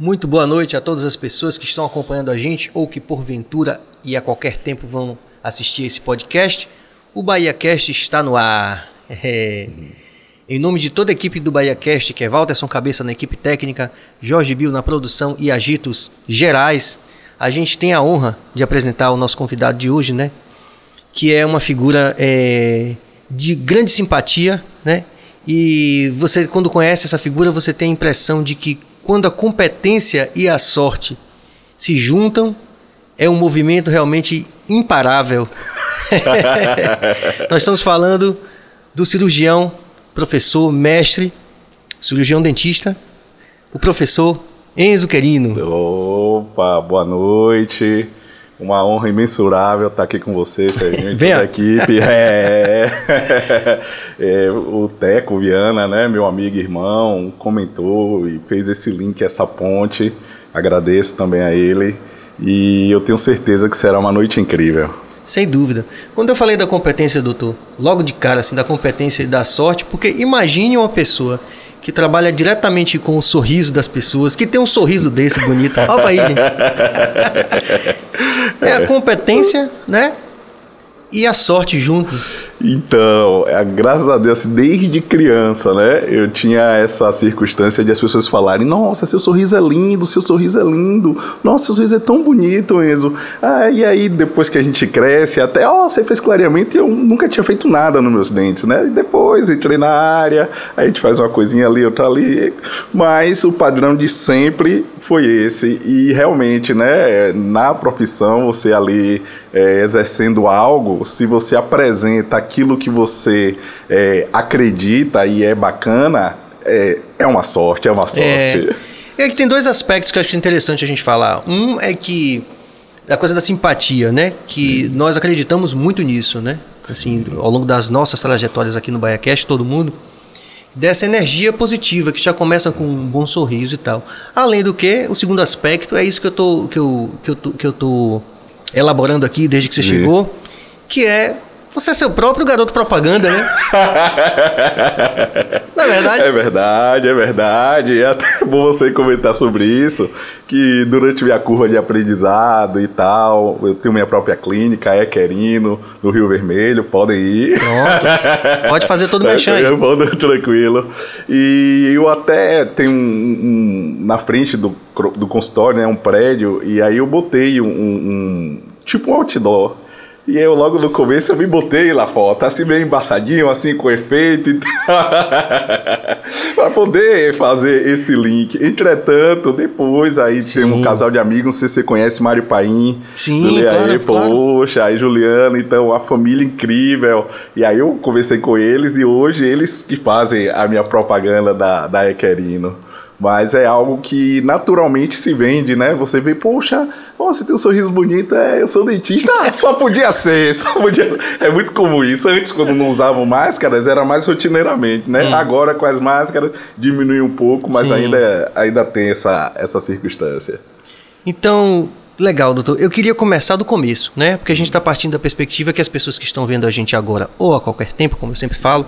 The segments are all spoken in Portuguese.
Muito boa noite a todas as pessoas que estão acompanhando a gente ou que porventura e a qualquer tempo vão assistir esse podcast. O Bahia Cast está no ar. É. Em nome de toda a equipe do Bahia Cast, que é Walterson Cabeça na equipe técnica, Jorge Bill na produção e agitos gerais, a gente tem a honra de apresentar o nosso convidado de hoje, né? Que é uma figura é, de grande simpatia, né? E você, quando conhece essa figura, você tem a impressão de que quando a competência e a sorte se juntam, é um movimento realmente imparável. Nós estamos falando do cirurgião, professor, mestre, cirurgião dentista, o professor Enzo Querino. Opa, boa noite. Uma honra imensurável estar aqui com você, Serginho, toda a equipe. É, é, o Teco Viana, né, meu amigo e irmão, comentou e fez esse link, essa ponte. Agradeço também a ele. E eu tenho certeza que será uma noite incrível. Sem dúvida. Quando eu falei da competência, doutor, logo de cara, assim, da competência e da sorte, porque imagine uma pessoa que trabalha diretamente com o sorriso das pessoas, que tem um sorriso desse bonito. Olha aí, gente. É a competência, né? E a sorte juntos. Então, é, graças a Deus, assim, desde criança, né? Eu tinha essa circunstância de as pessoas falarem: Nossa, seu sorriso é lindo, seu sorriso é lindo, nossa, seu sorriso é tão bonito, Enzo. Ah, e aí, depois que a gente cresce, até, ó, você fez clareamento e eu nunca tinha feito nada nos meus dentes, né? E depois entrei na área, a gente faz uma coisinha ali, outra ali. Mas o padrão de sempre foi esse. E realmente, né, na profissão, você ali é, exercendo algo, se você apresenta aquilo que você é, acredita e é bacana, é, é uma sorte, é uma sorte. É, é que tem dois aspectos que eu acho interessante a gente falar. Um é que a coisa da simpatia, né? Que Sim. nós acreditamos muito nisso, né? Assim, ao longo das nossas trajetórias aqui no BaiaCast, todo mundo dessa energia positiva que já começa com um bom sorriso e tal. Além do que, o segundo aspecto é isso que eu tô que eu, que eu tô, que eu tô elaborando aqui desde que você Sim. chegou, que é você é seu próprio garoto propaganda, né? Não é verdade? É verdade, é verdade. É até bom você comentar sobre isso, que durante minha curva de aprendizado e tal, eu tenho minha própria clínica, é Querino, no Rio Vermelho, podem ir. Pronto. Pode fazer todo o mexão aí. Pode, tranquilo. E eu até tenho um, um, na frente do, do consultório, né, um prédio, e aí eu botei um, um tipo um outdoor e eu logo no começo eu me botei lá fora, assim meio embaçadinho, assim com efeito e para poder fazer esse link. Entretanto, depois aí Sim. tem um casal de amigos, não sei se você conhece Mário Paim. Sim, claro, aí, claro. poxa, aí Juliana, então a família incrível. E aí eu conversei com eles e hoje eles que fazem a minha propaganda da, da Equerino. Mas é algo que naturalmente se vende, né? Você vê, poxa, você tem um sorriso bonito, é, eu sou dentista, ah, só podia ser, só podia. É muito comum isso. Antes, quando não usavam máscaras, era mais rotineiramente, né? Hum. Agora, com as máscaras, diminui um pouco, mas ainda, ainda tem essa, essa circunstância. Então, legal, doutor. Eu queria começar do começo, né? Porque a gente está partindo da perspectiva que as pessoas que estão vendo a gente agora, ou a qualquer tempo, como eu sempre falo,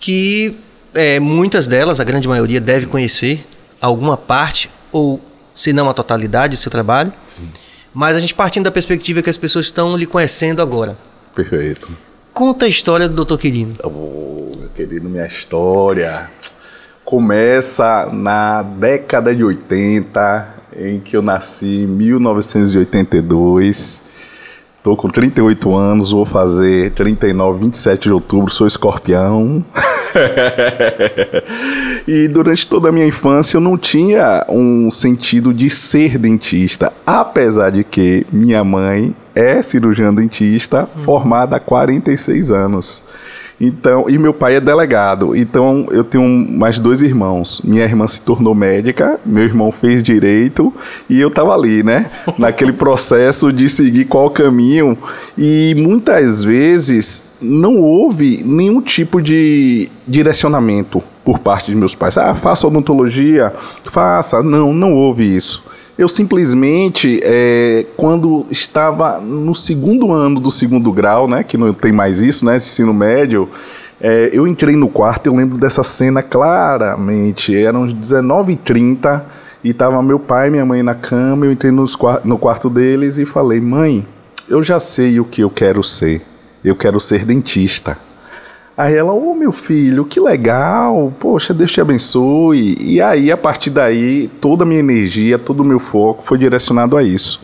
que é, muitas delas, a grande maioria, deve conhecer alguma parte, ou se não a totalidade do seu trabalho. Sim. Mas a gente partindo da perspectiva que as pessoas estão lhe conhecendo agora. Perfeito. Conta a história do Dr. Quirino. Oh, meu querido, minha história começa na década de 80, em que eu nasci em 1982. Estou com 38 anos, vou fazer 39, 27 de outubro, sou escorpião. e durante toda a minha infância eu não tinha um sentido de ser dentista, apesar de que minha mãe é cirurgiã dentista hum. formada há 46 anos. Então, e meu pai é delegado. Então, eu tenho mais dois irmãos. Minha irmã se tornou médica, meu irmão fez direito e eu tava ali, né? Naquele processo de seguir qual caminho. E muitas vezes não houve nenhum tipo de direcionamento por parte de meus pais. Ah, faça odontologia, faça. Não, não houve isso. Eu simplesmente, é, quando estava no segundo ano do segundo grau, né, que não tem mais isso, né, ensino médio, é, eu entrei no quarto, eu lembro dessa cena claramente, eram 19h30, E tava meu pai e minha mãe na cama, eu entrei nos, no quarto deles e falei: "Mãe, eu já sei o que eu quero ser. Eu quero ser dentista." Aí ela, ô oh, meu filho, que legal, poxa, Deus te abençoe. E aí, a partir daí, toda a minha energia, todo o meu foco foi direcionado a isso.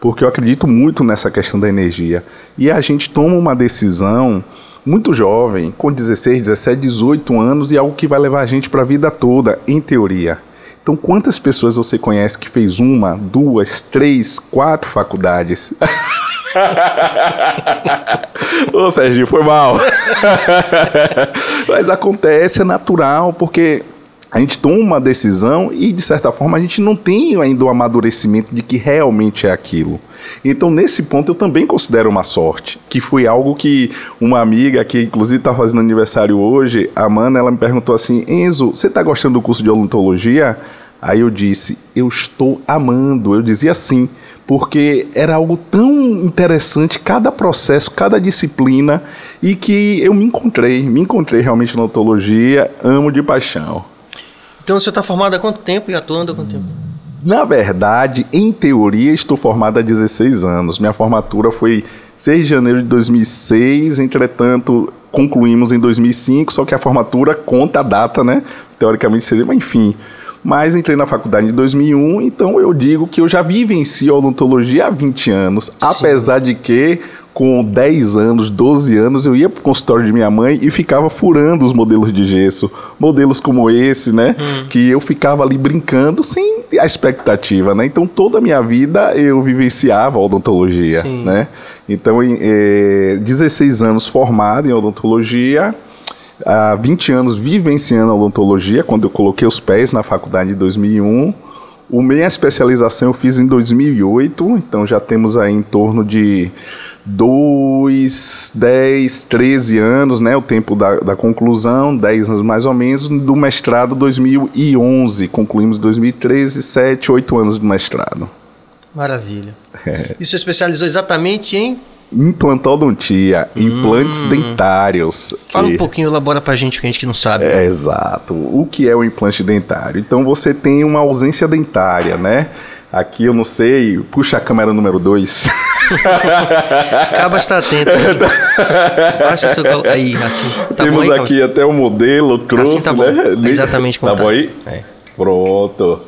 Porque eu acredito muito nessa questão da energia. E a gente toma uma decisão muito jovem, com 16, 17, 18 anos, e algo que vai levar a gente para a vida toda, em teoria. Então, quantas pessoas você conhece que fez uma, duas, três, quatro faculdades? Ô Sérgio, foi mal. Mas acontece, é natural, porque a gente toma uma decisão e, de certa forma, a gente não tem ainda o amadurecimento de que realmente é aquilo. Então, nesse ponto, eu também considero uma sorte, que foi algo que uma amiga, que inclusive está fazendo aniversário hoje, a Mana, ela me perguntou assim: Enzo, você está gostando do curso de odontologia? Aí eu disse: Eu estou amando. Eu dizia sim, porque era algo tão interessante, cada processo, cada disciplina, e que eu me encontrei, me encontrei realmente na odontologia, amo de paixão. Então, você está formado há quanto tempo e atuando há quanto tempo? Na verdade, em teoria, estou formado há 16 anos. Minha formatura foi 6 de janeiro de 2006, entretanto, concluímos em 2005, só que a formatura conta a data, né? Teoricamente seria, mas enfim. Mas entrei na faculdade em 2001, então eu digo que eu já vivencio odontologia há 20 anos, Sim. apesar de que com 10 anos, 12 anos, eu ia pro consultório de minha mãe e ficava furando os modelos de gesso. Modelos como esse, né? Hum. Que eu ficava ali brincando sem a expectativa, né? Então toda a minha vida eu vivenciava a odontologia, Sim. né? Então, em, é, 16 anos formado em odontologia, há 20 anos vivenciando a odontologia, quando eu coloquei os pés na faculdade em 2001. O minha especialização eu fiz em 2008, então já temos aí em torno de 2, 10, 13 anos, né, o tempo da, da conclusão, 10 anos mais ou menos, do mestrado 2011, concluímos 2013, 7, 8 anos do mestrado. Maravilha. É. E especializou exatamente em? Implantodontia, hum. implantes dentários. Fala que... um pouquinho, elabora pra gente, que a gente que não sabe. É, exato. O que é o implante dentário? Então você tem uma ausência dentária, né? Aqui eu não sei, puxa a câmera número 2. Acaba estar atento. Baixa seu aí, assim. Tá Temos aí, aqui até o modelo, trouxe, assim tá né? Exatamente como tá. Tá bom aí? É. Pronto.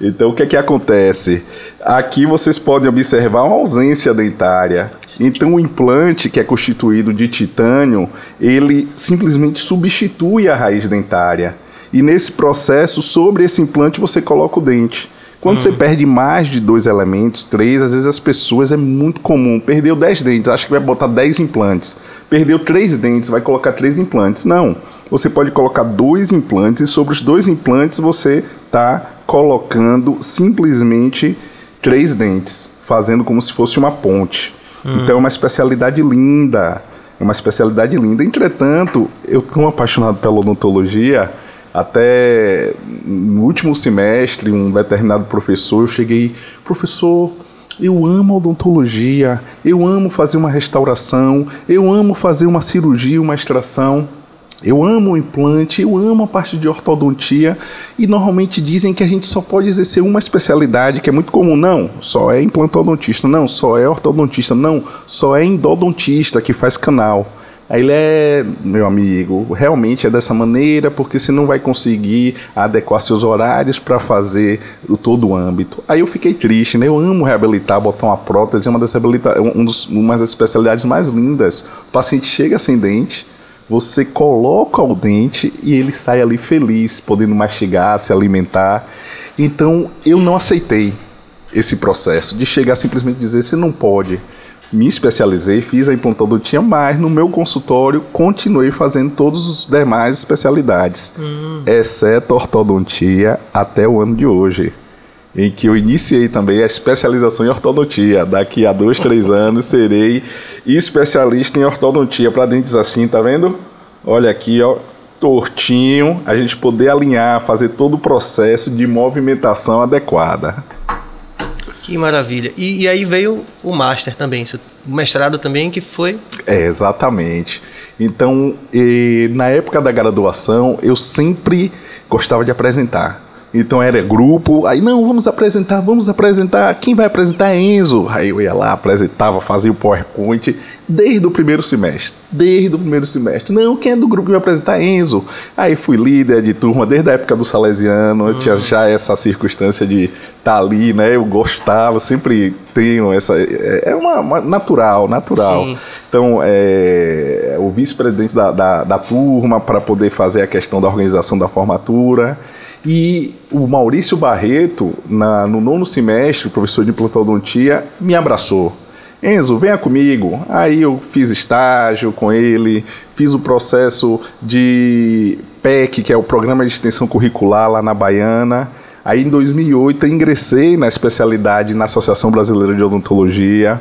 Então o que é que acontece? Aqui vocês podem observar uma ausência dentária. Então o implante que é constituído de titânio, ele simplesmente substitui a raiz dentária. E nesse processo, sobre esse implante você coloca o dente. Quando hum. você perde mais de dois elementos, três, às vezes as pessoas é muito comum. Perdeu dez dentes, acha que vai botar dez implantes. Perdeu três dentes, vai colocar três implantes. Não. Você pode colocar dois implantes e sobre os dois implantes você está colocando simplesmente três dentes, fazendo como se fosse uma ponte. Hum. Então é uma especialidade linda. É uma especialidade linda. Entretanto, eu tão apaixonado pela odontologia até no último semestre, um determinado professor, eu cheguei, professor, eu amo odontologia, eu amo fazer uma restauração, eu amo fazer uma cirurgia, uma extração. Eu amo o implante, eu amo a parte de ortodontia e normalmente dizem que a gente só pode exercer uma especialidade, que é muito comum. Não, só é implantodontista, não, só é ortodontista, não, só é endodontista que faz canal. Aí ele é, meu amigo, realmente é dessa maneira, porque você não vai conseguir adequar seus horários para fazer o todo o âmbito. Aí eu fiquei triste, né? Eu amo reabilitar, botar uma prótese, é uma das, um dos, uma das especialidades mais lindas. O paciente chega sem dente, você coloca o dente e ele sai ali feliz, podendo mastigar, se alimentar. Então eu não aceitei esse processo de chegar simplesmente dizer você não pode me especializei, fiz a implantodontia, mas no meu consultório continuei fazendo todas as demais especialidades, hum. exceto ortodontia até o ano de hoje, em que eu iniciei também a especialização em ortodontia. Daqui a dois, três anos serei especialista em ortodontia para dentes assim, tá vendo? Olha aqui, ó, tortinho, a gente poder alinhar, fazer todo o processo de movimentação adequada. Que maravilha. E, e aí veio o Master também, o mestrado também, que foi. É, exatamente. Então, na época da graduação, eu sempre gostava de apresentar. Então era grupo, aí não, vamos apresentar, vamos apresentar. Quem vai apresentar é Enzo. Aí eu ia lá, apresentava, fazia o PowerPoint desde o primeiro semestre. Desde o primeiro semestre. Não, quem é do grupo que vai apresentar é Enzo. Aí fui líder de turma desde a época do Salesiano, eu tinha já essa circunstância de estar tá ali, né? Eu gostava, sempre tenho essa. É, é uma, uma natural, natural. Sim. Então, é, o vice-presidente da, da, da turma para poder fazer a questão da organização da formatura. E o Maurício Barreto, na, no nono semestre, professor de implantodontia, me abraçou. Enzo, venha comigo. Aí eu fiz estágio com ele, fiz o processo de PEC, que é o Programa de Extensão Curricular lá na Baiana. Aí em 2008 eu ingressei na especialidade na Associação Brasileira de Odontologia,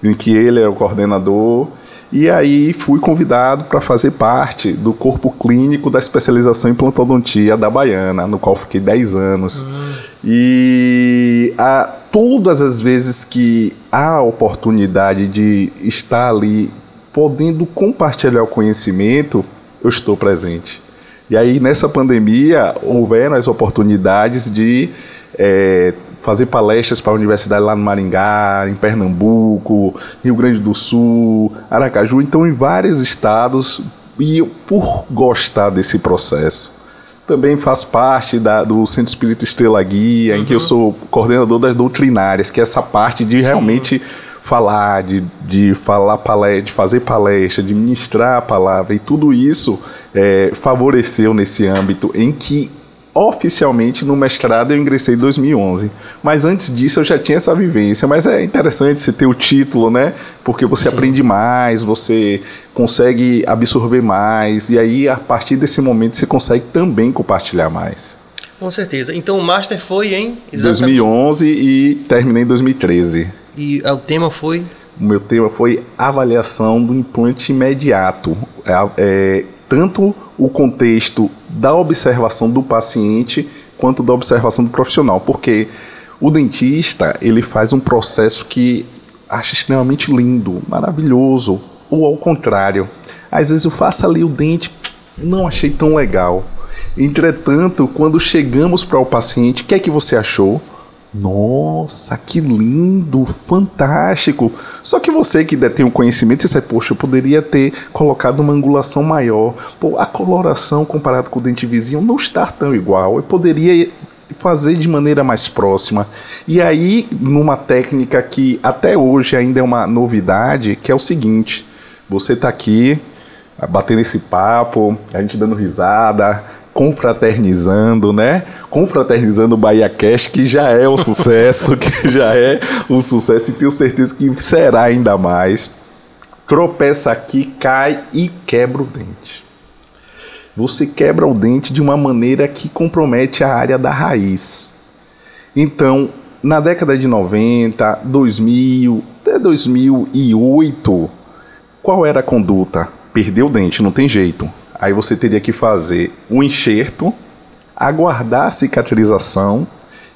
em que ele era o coordenador. E aí fui convidado para fazer parte do corpo clínico da especialização em plantodontia da Baiana, no qual fiquei 10 anos. Uhum. E a, todas as vezes que há oportunidade de estar ali podendo compartilhar o conhecimento, eu estou presente. E aí, nessa pandemia, houveram as oportunidades de é, fazer palestras para a universidade lá no Maringá, em Pernambuco, Rio Grande do Sul, Aracaju, então em vários estados, e eu, por gostar desse processo. Também faz parte da, do Centro Espírita Estrela Guia, uhum. em que eu uhum. sou coordenador das doutrinárias, que é essa parte de Sim. realmente falar, de, de falar palestra, de fazer palestra, de ministrar a palavra, e tudo isso é, favoreceu nesse âmbito em que oficialmente no mestrado eu ingressei em 2011. Mas antes disso eu já tinha essa vivência. Mas é interessante você ter o título, né? Porque você Sim. aprende mais, você consegue absorver mais. E aí, a partir desse momento, você consegue também compartilhar mais. Com certeza. Então o Master foi em? Exatamente. 2011 e terminei em 2013. E o tema foi? O meu tema foi avaliação do implante imediato. É, é, tanto o contexto da observação do paciente quanto da observação do profissional, porque o dentista ele faz um processo que acha extremamente lindo, maravilhoso, ou ao contrário, às vezes eu faço ali o dente, não achei tão legal. Entretanto, quando chegamos para o paciente, o que é que você achou? Nossa, que lindo, fantástico. Só que você que detém o conhecimento, você sabe, poxa, eu poderia ter colocado uma angulação maior. Pô, a coloração comparado com o dente vizinho não está tão igual. Eu poderia fazer de maneira mais próxima. E aí, numa técnica que até hoje ainda é uma novidade, que é o seguinte: você está aqui batendo esse papo, a gente dando risada, confraternizando, né? Confraternizando o Bahia Cash, que já é um sucesso, que já é um sucesso e tenho certeza que será ainda mais. Tropeça aqui, cai e quebra o dente. Você quebra o dente de uma maneira que compromete a área da raiz. Então, na década de 90, 2000, até 2008, qual era a conduta? Perdeu o dente, não tem jeito Aí você teria que fazer um enxerto, aguardar a cicatrização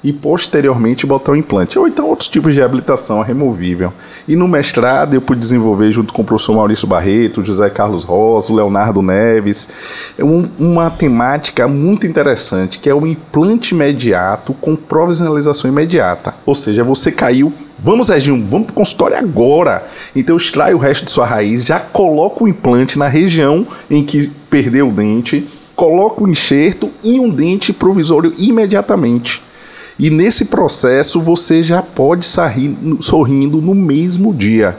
e posteriormente botar o implante. Ou então outros tipos de reabilitação removível. E no mestrado eu pude desenvolver junto com o professor Maurício Barreto, José Carlos Rosa, Leonardo Neves, um, uma temática muito interessante, que é o implante imediato com provisionalização imediata. Ou seja, você caiu Vamos, Serginho, vamos para o consultório agora. Então extrai o resto de sua raiz, já coloca o implante na região em que perdeu o dente, coloca o enxerto e um dente provisório imediatamente. E nesse processo você já pode sair sorrindo no mesmo dia.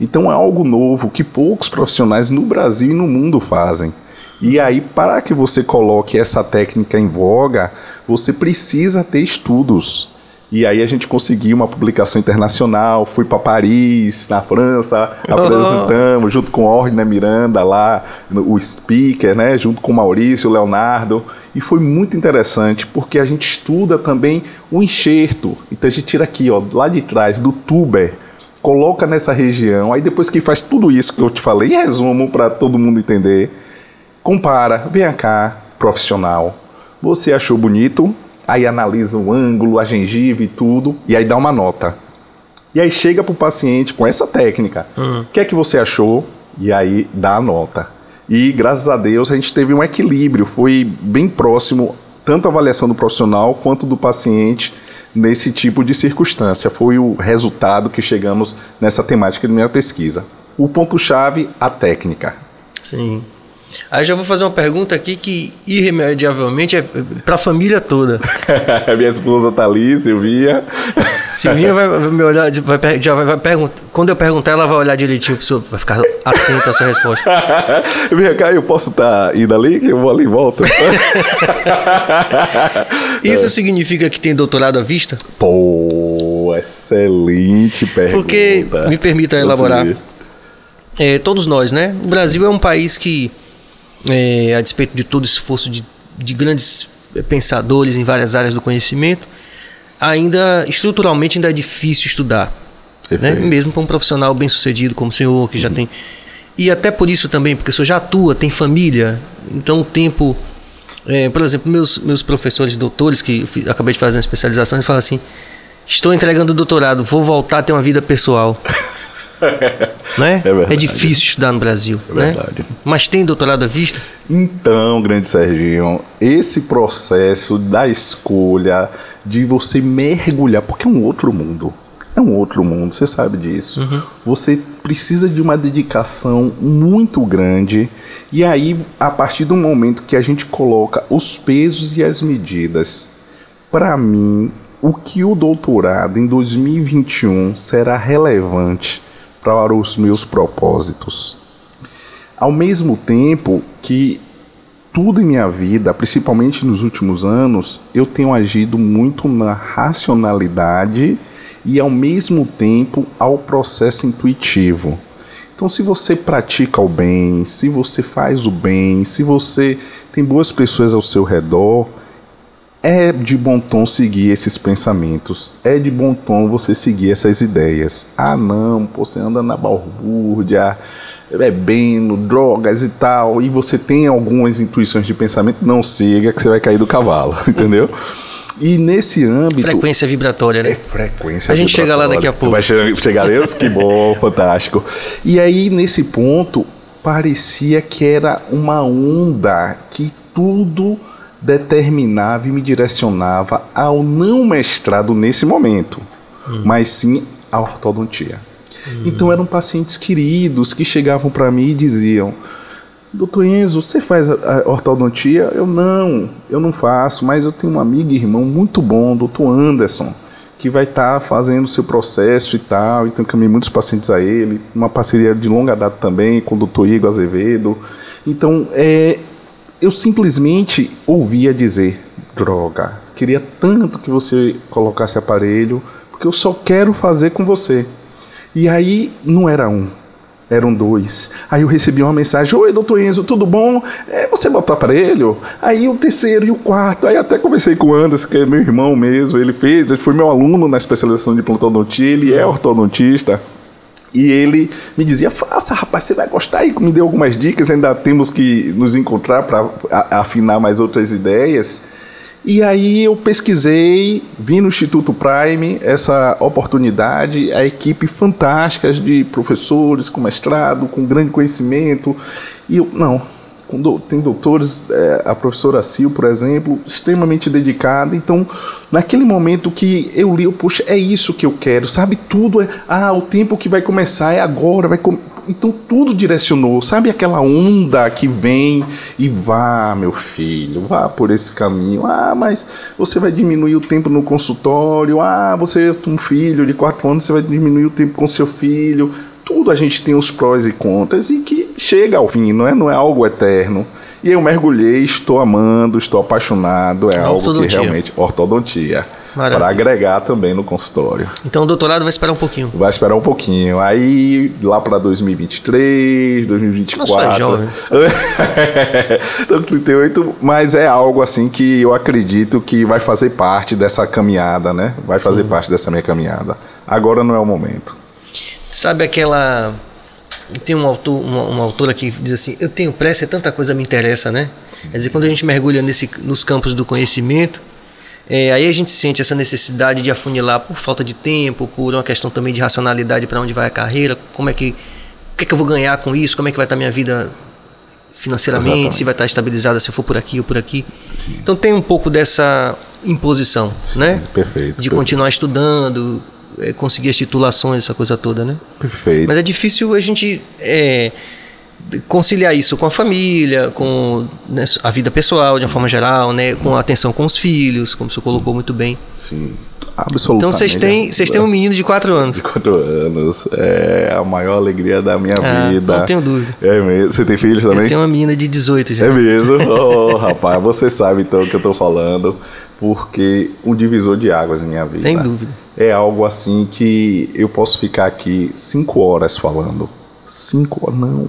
Então é algo novo que poucos profissionais no Brasil e no mundo fazem. E aí, para que você coloque essa técnica em voga, você precisa ter estudos. E aí a gente conseguiu uma publicação internacional, fui para Paris, na França, apresentamos junto com Ordina Miranda lá, o speaker, né, junto com Maurício, Leonardo, e foi muito interessante porque a gente estuda também o enxerto. Então a gente tira aqui, ó, lá de trás do tuber, coloca nessa região, aí depois que faz tudo isso que eu te falei, em resumo para todo mundo entender, compara, vem cá, profissional. Você achou bonito? Aí analisa o ângulo, a gengiva e tudo, e aí dá uma nota. E aí chega para o paciente com essa técnica. Uhum. O que é que você achou? E aí dá a nota. E graças a Deus a gente teve um equilíbrio, foi bem próximo tanto a avaliação do profissional quanto do paciente nesse tipo de circunstância. Foi o resultado que chegamos nessa temática da minha pesquisa. O ponto-chave, a técnica. Sim. Aí já vou fazer uma pergunta aqui que irremediavelmente é para a família toda. Minha esposa tá ali, Silvia. Silvinha vai me olhar, vai, já vai, vai perguntar. Quando eu perguntar, ela vai olhar direitinho, vai ficar atenta à sua resposta. Vem cá, eu posso estar tá indo ali, que eu vou ali e volto. Isso é. significa que tem doutorado à vista? Pô, excelente pergunta. Porque, me permita elaborar. É, todos nós, né? O Brasil é um país que, é, a despeito de todo esforço de, de grandes pensadores em várias áreas do conhecimento, ainda estruturalmente ainda é difícil estudar. Né? Mesmo para um profissional bem sucedido como o senhor, que já uhum. tem. E até por isso também, porque o senhor já atua, tem família, então o tempo. É, por exemplo, meus, meus professores doutores, que acabei de fazer uma especialização, eles falam assim: estou entregando o doutorado, vou voltar a ter uma vida pessoal. né? É, é, difícil estudar no Brasil. É né? verdade. Mas tem doutorado à vista? Então, grande Serginho, esse processo da escolha, de você mergulhar, porque é um outro mundo. É um outro mundo, você sabe disso. Uhum. Você precisa de uma dedicação muito grande. E aí, a partir do momento que a gente coloca os pesos e as medidas, para mim, o que o doutorado em 2021 será relevante para os meus propósitos. Ao mesmo tempo que tudo em minha vida, principalmente nos últimos anos, eu tenho agido muito na racionalidade e ao mesmo tempo ao processo intuitivo. Então, se você pratica o bem, se você faz o bem, se você tem boas pessoas ao seu redor, é de bom tom seguir esses pensamentos. É de bom tom você seguir essas ideias. Ah, não, você anda na balbúrdia, bebendo, drogas e tal, e você tem algumas intuições de pensamento, não siga que você vai cair do cavalo, entendeu? E nesse âmbito. Frequência vibratória, né? É frequência A gente chega lá daqui a pouco. Vai chegar, chegaremos? que bom, fantástico. E aí, nesse ponto, parecia que era uma onda que tudo determinava e me direcionava ao não mestrado nesse momento, hum. mas sim à ortodontia. Então eram pacientes queridos que chegavam para mim e diziam: Doutor Enzo, você faz a, ortodontia? Eu não, eu não faço, mas eu tenho um amigo e irmão muito bom, doutor Anderson, que vai estar tá fazendo o seu processo e tal. Então caminhei muitos pacientes a ele, uma parceria de longa data também com o doutor Igor Azevedo. Então, é, eu simplesmente ouvia dizer: droga, queria tanto que você colocasse aparelho, porque eu só quero fazer com você. E aí não era um, eram dois. Aí eu recebi uma mensagem: Oi, doutor Enzo, tudo bom? É, você botou aparelho? Aí o terceiro e o quarto. Aí até conversei com o Anderson, que é meu irmão mesmo. Ele fez, ele foi meu aluno na especialização de plantodontia, ele é ortodontista. E ele me dizia: faça, rapaz, você vai gostar. E me deu algumas dicas. Ainda temos que nos encontrar para afinar mais outras ideias. E aí eu pesquisei, vi no Instituto Prime essa oportunidade, a equipe fantástica de professores com mestrado, com grande conhecimento. E eu, não, tem doutores, é, a professora Sil, por exemplo, extremamente dedicada. Então, naquele momento que eu li, eu, poxa, é isso que eu quero, sabe? Tudo é, ah, o tempo que vai começar é agora, vai. Então tudo direcionou, sabe aquela onda que vem e vá, meu filho, vá por esse caminho. Ah, mas você vai diminuir o tempo no consultório. Ah, você é um filho de quatro anos, você vai diminuir o tempo com seu filho. Tudo a gente tem os prós e contras e que chega ao fim, não é, não é algo eterno. E eu mergulhei, estou amando, estou apaixonado, é algo que realmente ortodontia para agregar também no consultório. Então o doutorado vai esperar um pouquinho. Vai esperar um pouquinho. Aí lá para 2023, 2024. Nossa, é jovem. então, 38, mas é algo assim que eu acredito que vai fazer parte dessa caminhada, né? Vai fazer Sim. parte dessa minha caminhada. Agora não é o momento. Sabe aquela tem um autor, uma, uma, autora que diz assim: Eu tenho pressa, tanta coisa me interessa, né? Quer dizer, quando a gente mergulha nesse, nos campos do conhecimento, é, aí a gente sente essa necessidade de afunilar por falta de tempo, por uma questão também de racionalidade para onde vai a carreira, como é que, o que, é que eu vou ganhar com isso, como é que vai estar minha vida financeiramente, Exatamente. se vai estar estabilizada se eu for por aqui ou por aqui. Então tem um pouco dessa imposição, né? Perfeito. De perfeito, continuar estudando, conseguir as titulações, essa coisa toda, né? Perfeito. Mas é difícil a gente é, conciliar isso com a família, com né, a vida pessoal de uma forma geral, né? Com a atenção com os filhos, como você colocou muito bem. Sim, absolutamente. Então vocês têm, vocês têm um menino de 4 anos. de quatro anos. É a maior alegria da minha Ah, vida. não tenho dúvida. É mesmo. Você tem filhos Eu também? tenho uma menina de 18 já. É mesmo? Oh, rapaz, você sabe então o que eu tô falando, porque um divisor de águas na minha vida. Sem dúvida. É algo assim que eu posso ficar aqui cinco horas falando. Cinco não.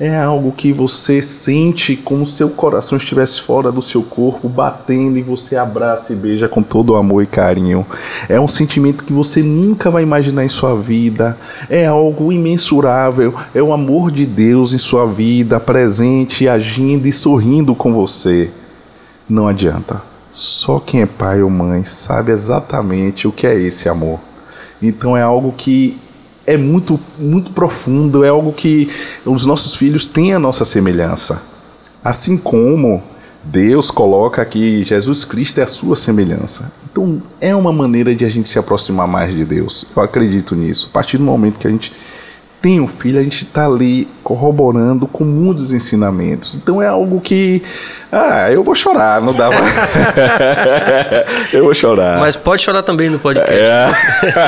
É algo que você sente como se seu coração estivesse fora do seu corpo, batendo e você abraça e beija com todo amor e carinho. É um sentimento que você nunca vai imaginar em sua vida. É algo imensurável. É o amor de Deus em sua vida, presente, agindo e sorrindo com você. Não adianta. Só quem é pai ou mãe sabe exatamente o que é esse amor. Então é algo que é muito, muito profundo, é algo que os nossos filhos têm a nossa semelhança. Assim como Deus coloca que Jesus Cristo é a sua semelhança. Então é uma maneira de a gente se aproximar mais de Deus. Eu acredito nisso. A partir do momento que a gente tem um filho, a gente está ali corroborando com muitos ensinamentos. Então é algo que. Ah, eu vou chorar, não dá pra... Eu vou chorar. Mas pode chorar também no podcast. É.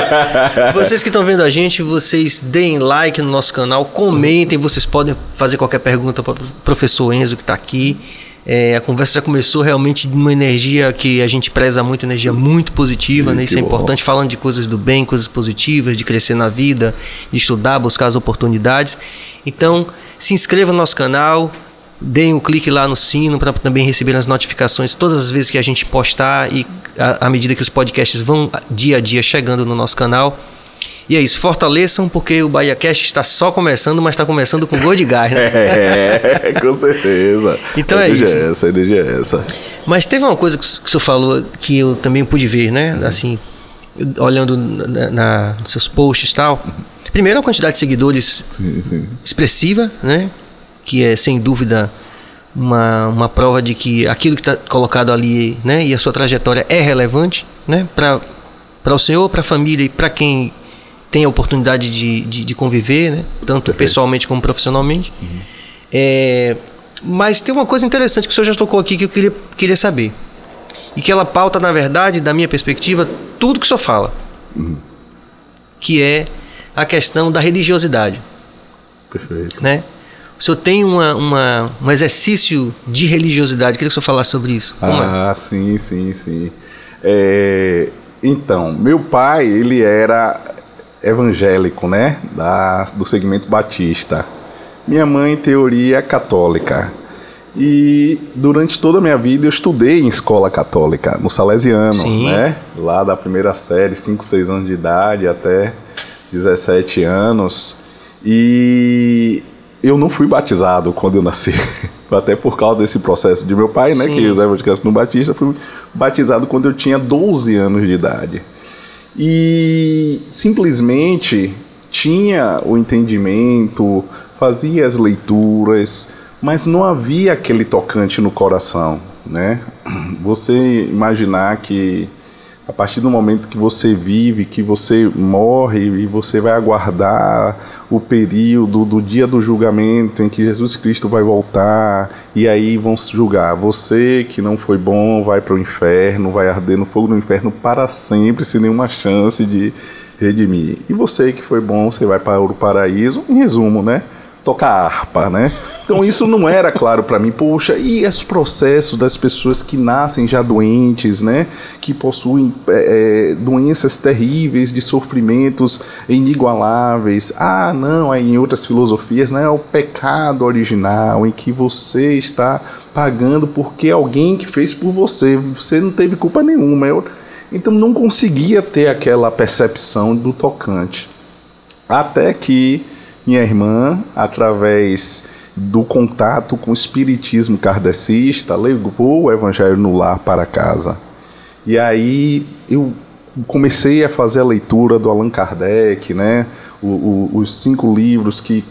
Vocês que estão vendo a gente, vocês deem like no nosso canal, comentem, vocês podem fazer qualquer pergunta para o professor Enzo que está aqui. É, a conversa já começou realmente numa energia que a gente preza muito, energia muito positiva, Sim, né? Isso é bom. importante, falando de coisas do bem, coisas positivas, de crescer na vida, de estudar, buscar as oportunidades. Então, se inscreva no nosso canal, deem um clique lá no sino para também receber as notificações todas as vezes que a gente postar e à medida que os podcasts vão dia a dia chegando no nosso canal. E é isso, fortaleçam porque o BahiaCast está só começando, mas está começando com gol de gás, né? É, com certeza. Então é isso. É essa, a energia é essa. Mas teve uma coisa que o senhor falou que eu também pude ver, né? Assim, olhando na, na- nos seus posts e tal. Primeiro, a quantidade de seguidores Sim, sim. expressiva, né? Que é sem dúvida uma, uma prova de que aquilo que está colocado ali, né? E a sua trajetória é relevante, né? Para o senhor, para a família e para quem tem a oportunidade de, de, de conviver, né? Tanto Perfeito. pessoalmente como profissionalmente. É, mas tem uma coisa interessante que o senhor já tocou aqui que eu queria, queria saber. E que ela pauta, na verdade, da minha perspectiva, tudo que o senhor fala. Que é a questão da religiosidade Perfeito. né? O senhor tem uma, uma- um exercício de religiosidade. Queria que o senhor falasse sobre isso. Como é? Ah, sim, sim, sim. É, então, meu pai, ele era evangélico, né? Da, do segmento batista. Minha mãe, em teoria, católica. E durante toda a minha vida eu estudei em escola católica, no Salesiano, Sim. né? Lá da primeira série, 5, 6 anos de idade até 17 anos. E eu não fui batizado quando eu nasci. Até por causa desse processo de meu pai, né? Sim. Que os evangélicos no Batista, fui batizado quando eu tinha 12 anos de idade. E simplesmente tinha o entendimento, fazia as leituras, mas não havia aquele tocante no coração, né? Você imaginar que a partir do momento que você vive, que você morre e você vai aguardar o período do dia do julgamento em que Jesus Cristo vai voltar e aí vão julgar. Você que não foi bom vai para o inferno, vai arder no fogo do inferno para sempre, sem nenhuma chance de redimir. E você que foi bom, você vai para o paraíso, em resumo, né? Tocar harpa, né? Então isso não era claro para mim. Poxa, e os processos das pessoas que nascem já doentes, né? Que possuem é, é, doenças terríveis, de sofrimentos inigualáveis. Ah, não, aí em outras filosofias, né? É o pecado original em que você está pagando porque alguém que fez por você, você não teve culpa nenhuma. Eu, então não conseguia ter aquela percepção do tocante. Até que minha irmã, através do contato com o espiritismo kardecista, levou o evangelho no lar para casa. E aí eu comecei a fazer a leitura do Allan Kardec, né? O, o, os cinco livros que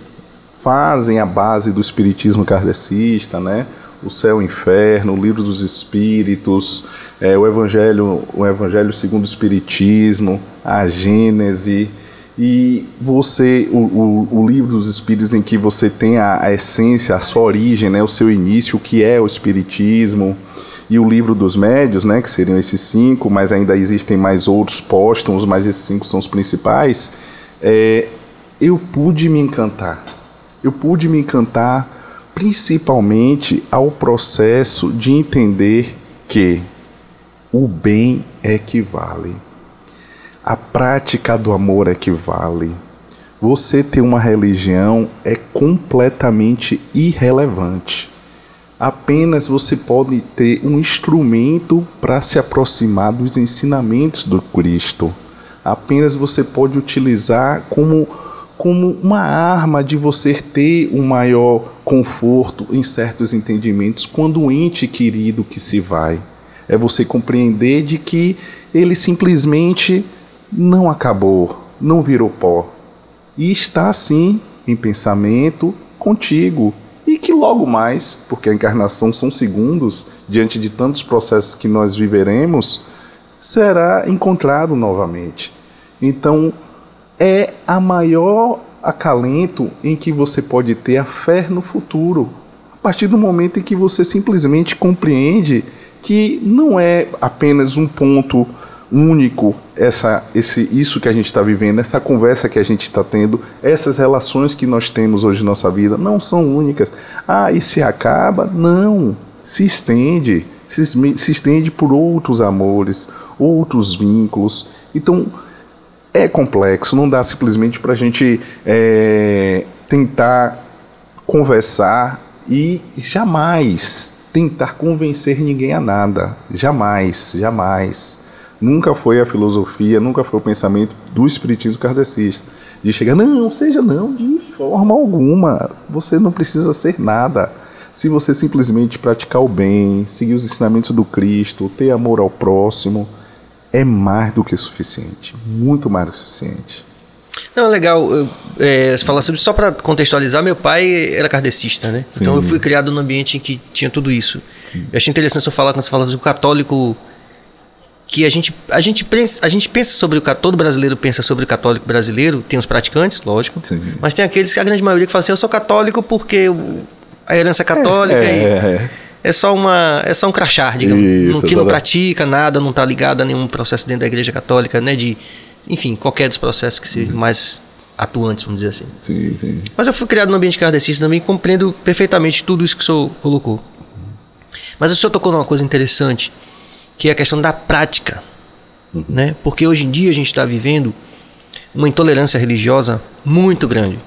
fazem a base do espiritismo kardecista, né? O céu e o inferno, o livro dos espíritos, é, o evangelho, o evangelho segundo o espiritismo, a Gênese e você o, o, o, livro dos espíritos em que você tem a, a, essência, a sua origem, né, o seu início, o que é o espiritismo e o livro dos médios, né, que seriam esses cinco, mas ainda existem mais outros póstumos, mas esses cinco são os principais. É, eu pude me encantar. Eu pude me encantar principalmente ao processo de entender que o bem é que vale. A prática do amor é que vale. Você ter uma religião é completamente irrelevante. Apenas você pode ter um instrumento para se aproximar dos ensinamentos do Cristo. Apenas você pode utilizar como, como uma arma de você ter um maior conforto em certos entendimentos quando o ente querido que se vai. É você compreender de que ele simplesmente não acabou, não virou pó. E está assim em pensamento contigo. E que logo mais, porque a encarnação são segundos, diante de tantos processos que nós viveremos, será encontrado novamente. Então, é a maior acalento em que você pode ter a fé no futuro. A partir do momento em que você simplesmente compreende que não é apenas um ponto único essa, esse, isso que a gente está vivendo, essa conversa que a gente está tendo, essas relações que nós temos hoje na nossa vida não são únicas. Ah, e se acaba? Não. Se estende. Se, se estende por outros amores, outros vínculos. Então, é complexo. Não dá simplesmente para a gente é, tentar conversar e jamais tentar convencer ninguém a nada. Jamais, jamais nunca foi a filosofia, nunca foi o pensamento do espiritismo kardecista. De chegar, não, seja não, de forma alguma. Você não precisa ser nada. Se você simplesmente praticar o bem, seguir os ensinamentos do Cristo, ter amor ao próximo, é mais do que suficiente. Muito mais do que suficiente. Não, legal. é, falar sobre só para contextualizar, meu pai era kardecista, né? Sim. Então eu fui criado num ambiente em que tinha tudo isso. Sim. Eu achei interessante você falar quando você fala do católico que a gente, a gente, pensa, a gente pensa sobre o todo brasileiro pensa sobre o católico brasileiro, tem os praticantes, lógico, Sim. mas tem aqueles, a grande maioria que fala assim, eu sou católico porque a herança católica é, é, é. é só uma é só um crachá, digamos, Isso, que não pratica nada, não está ligado a nenhum processo dentro da igreja católica, né, de enfim, qualquer dos processos que sejam uhum. mais atuantes, vamos dizer assim. Sim, sim. Mas eu fui criado no ambiente kardecista também compreendo perfeitamente tudo isso que o senhor colocou. Mas o senhor tocou numa coisa interessante, que é a questão da prática. Uhum. Né? Porque hoje em dia a gente está vivendo uma intolerância religiosa muito grande.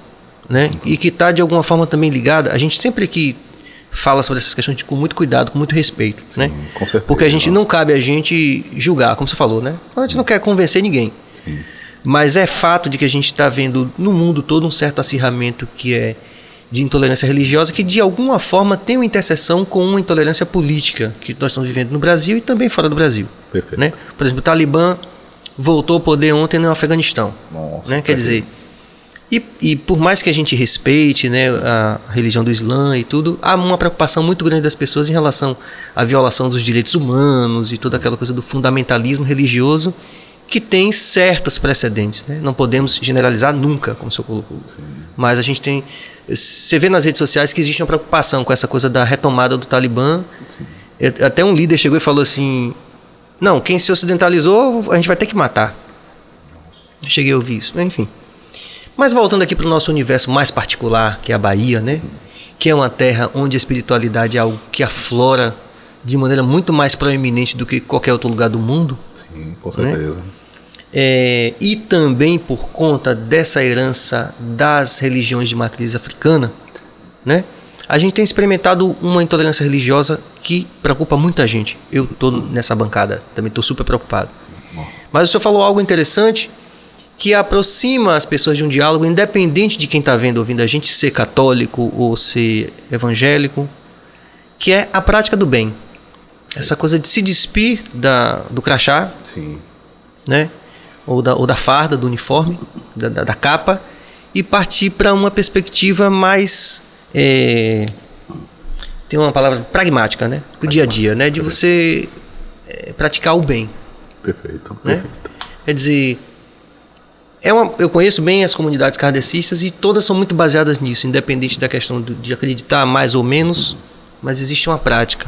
Né? Uhum. E que está de alguma forma também ligada. A gente sempre que fala sobre essas questões com muito cuidado, com muito respeito. Sim, né? Com certeza, Porque a gente não. não cabe a gente julgar, como você falou, né? A gente não quer convencer ninguém. Sim. Mas é fato de que a gente está vendo no mundo todo um certo acirramento que é de intolerância religiosa que de alguma forma tem uma interseção com uma intolerância política que nós estamos vivendo no Brasil e também fora do Brasil. Perfeito. Né? Por exemplo, o Talibã voltou ao poder ontem no Afeganistão. Nossa, né? Quer dizer, e, e, por mais que a gente respeite né, a religião do Islã e tudo, há uma preocupação muito grande das pessoas em relação à violação dos direitos humanos e toda aquela coisa do fundamentalismo religioso que tem certos precedentes. Né? Não podemos generalizar nunca, como o senhor colocou. Sim. Mas a gente tem você vê nas redes sociais que existe uma preocupação com essa coisa da retomada do Talibã. Sim. Até um líder chegou e falou assim: Não, quem se ocidentalizou, a gente vai ter que matar. Nossa. Cheguei a ouvir isso, enfim. Mas voltando aqui para o nosso universo mais particular, que é a Bahia, né? Que é uma terra onde a espiritualidade é algo que aflora de maneira muito mais proeminente do que qualquer outro lugar do mundo. Sim, com certeza. Né? É, e também por conta dessa herança das religiões de matriz africana, né? A gente tem experimentado uma intolerância religiosa que preocupa muita gente. Eu estou nessa bancada, também estou super preocupado. Mas o senhor falou algo interessante que aproxima as pessoas de um diálogo, independente de quem está vendo, ouvindo a gente, ser católico ou ser evangélico, que é a prática do bem. Essa coisa de se despir da, do crachá, Sim. né? Ou da, ou da farda, do uniforme, da, da, da capa, e partir para uma perspectiva mais. É, tem uma palavra pragmática, né? Do dia a dia, né? De você é, praticar o bem. Perfeito. Né? perfeito. Quer dizer, é uma, eu conheço bem as comunidades kardecistas e todas são muito baseadas nisso, independente da questão de, de acreditar mais ou menos, mas existe uma prática.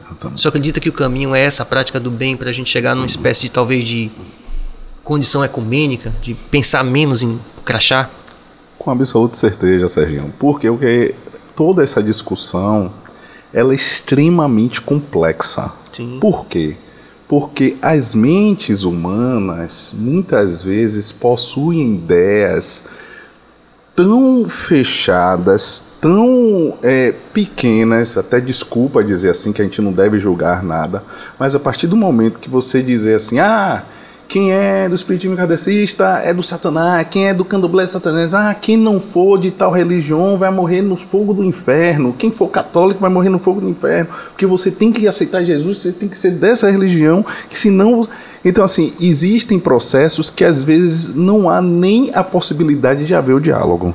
Exatamente. Você acredita que o caminho é essa prática do bem para a gente chegar numa espécie de talvez de condição ecumênica, de pensar menos em crachá? Com absoluta certeza, Serginho. Porque o que toda essa discussão ela é extremamente complexa. Sim. Por quê? Porque as mentes humanas muitas vezes possuem ideias tão fechadas, tão é, pequenas, até desculpa dizer assim, que a gente não deve julgar nada, mas a partir do momento que você dizer assim, ah, quem é do espiritismo kardecista é do satanás, quem é do candomblé é satanás, ah, quem não for de tal religião vai morrer no fogo do inferno, quem for católico vai morrer no fogo do inferno, porque você tem que aceitar Jesus, você tem que ser dessa religião, que senão... Então, assim, existem processos que às vezes não há nem a possibilidade de haver o diálogo.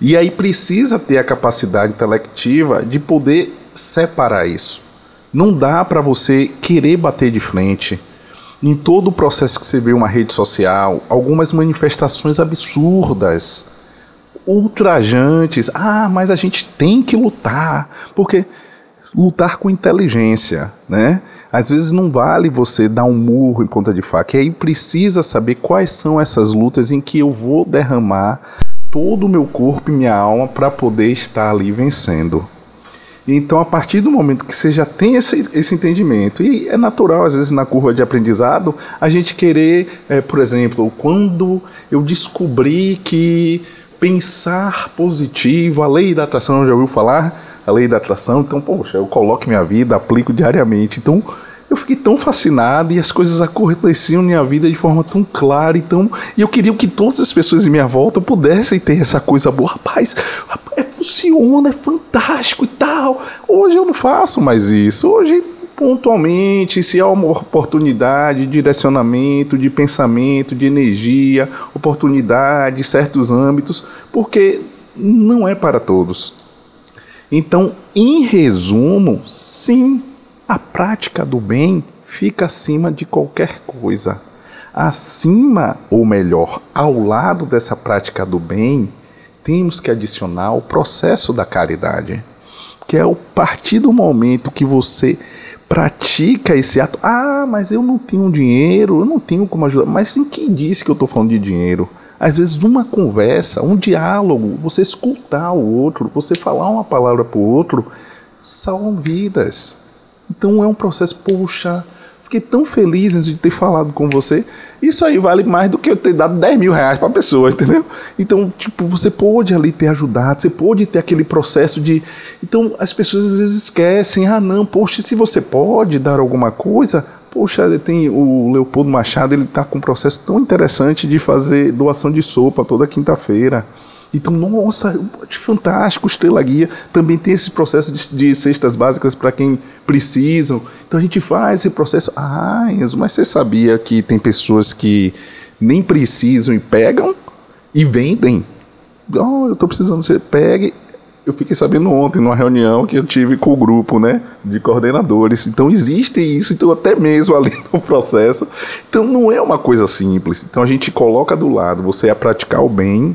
E aí precisa ter a capacidade intelectiva de poder separar isso. Não dá para você querer bater de frente em todo o processo que você vê uma rede social, algumas manifestações absurdas, ultrajantes. Ah, mas a gente tem que lutar, porque lutar com inteligência, né? Às vezes não vale você dar um murro em ponta de faca, e aí precisa saber quais são essas lutas em que eu vou derramar todo o meu corpo e minha alma para poder estar ali vencendo. Então, a partir do momento que você já tem esse, esse entendimento, e é natural, às vezes, na curva de aprendizado, a gente querer, é, por exemplo, quando eu descobri que pensar positivo, a lei da atração, já ouviu falar? A lei da atração, então, poxa, eu coloco minha vida, aplico diariamente. Então, eu fiquei tão fascinado e as coisas aconteciam na minha vida de forma tão clara e tão. E eu queria que todas as pessoas em minha volta pudessem ter essa coisa boa. Rapaz, é, funciona, é fantástico e tal. Hoje eu não faço mais isso. Hoje, pontualmente, se há uma oportunidade de direcionamento, de pensamento, de energia, oportunidade, certos âmbitos, porque não é para todos. Então, em resumo, sim, a prática do bem fica acima de qualquer coisa. Acima, ou melhor, ao lado dessa prática do bem, temos que adicionar o processo da caridade, que é o partir do momento que você pratica esse ato. Ah, mas eu não tenho dinheiro, eu não tenho como ajudar. Mas em quem disse que eu estou falando de dinheiro? Às vezes, uma conversa, um diálogo, você escutar o outro, você falar uma palavra para o outro, salvam vidas. Então é um processo, poxa, fiquei tão feliz de ter falado com você. Isso aí vale mais do que eu ter dado 10 mil reais para a pessoa, entendeu? Então, tipo, você pode ali ter ajudado, você pode ter aquele processo de. Então, as pessoas às vezes esquecem, ah, não, poxa, se você pode dar alguma coisa. Poxa, tem o Leopoldo Machado, ele está com um processo tão interessante de fazer doação de sopa toda quinta-feira. Então, nossa, fantástico, Estrela Guia. Também tem esse processo de, de cestas básicas para quem precisam. Então a gente faz esse processo. Ah, Enzo, mas você sabia que tem pessoas que nem precisam e pegam e vendem? Oh, eu estou precisando, você pegue. Eu fiquei sabendo ontem, numa reunião que eu tive com o grupo né, de coordenadores. Então existe isso, então até mesmo ali no processo. Então não é uma coisa simples. Então a gente coloca do lado você a praticar o bem,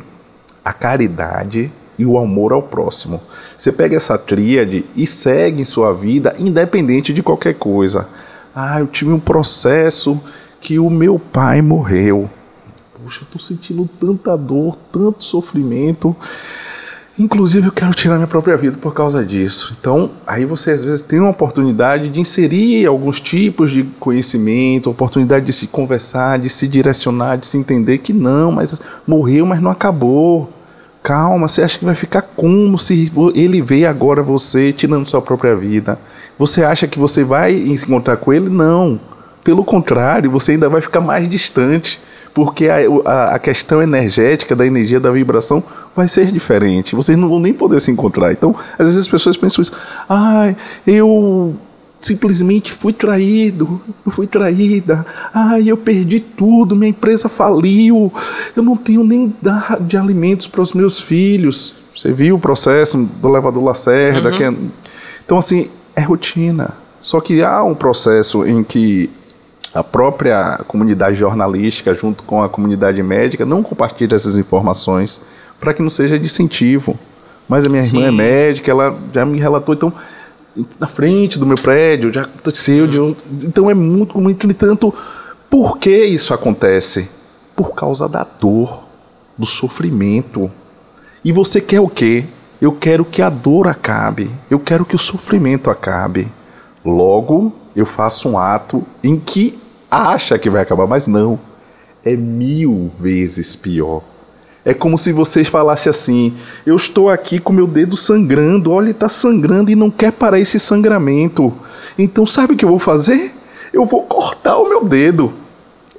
a caridade e o amor ao próximo. Você pega essa tríade e segue em sua vida independente de qualquer coisa. Ah, eu tive um processo que o meu pai morreu. Puxa, eu estou sentindo tanta dor, tanto sofrimento. Inclusive, eu quero tirar minha própria vida por causa disso. Então, aí você às vezes tem uma oportunidade de inserir alguns tipos de conhecimento, oportunidade de se conversar, de se direcionar, de se entender que não, mas morreu, mas não acabou. Calma, você acha que vai ficar como se ele vê agora você tirando sua própria vida? Você acha que você vai encontrar com ele? Não. Pelo contrário, você ainda vai ficar mais distante porque a, a, a, questão energética da energia da vibração vai ser diferente. Vocês não vão nem poder se encontrar. Então, às vezes as pessoas pensam isso. Ah, eu simplesmente fui traído, eu fui traída, ai, eu perdi tudo, minha empresa faliu, eu não tenho nem dar de alimentos para os meus filhos. Você viu o processo do elevador Lacerda? Uhum. É... Então, assim, é rotina. Só que há um processo em que a própria comunidade jornalística, junto com a comunidade médica, não compartilha essas informações para que não seja de incentivo. Mas a minha Sim. irmã é médica, ela já me relatou, então na frente do meu prédio, já aconteceu. De, então é muito comum. Entretanto, por que isso acontece? Por causa da dor, do sofrimento. E você quer o quê? Eu quero que a dor acabe. Eu quero que o sofrimento acabe. Logo, eu faço um ato em que acha que vai acabar, mas não. É mil vezes pior. É como se vocês falassem assim: eu estou aqui com meu dedo sangrando, olha, está sangrando e não quer parar esse sangramento. Então, sabe o que eu vou fazer? Eu vou cortar o meu dedo.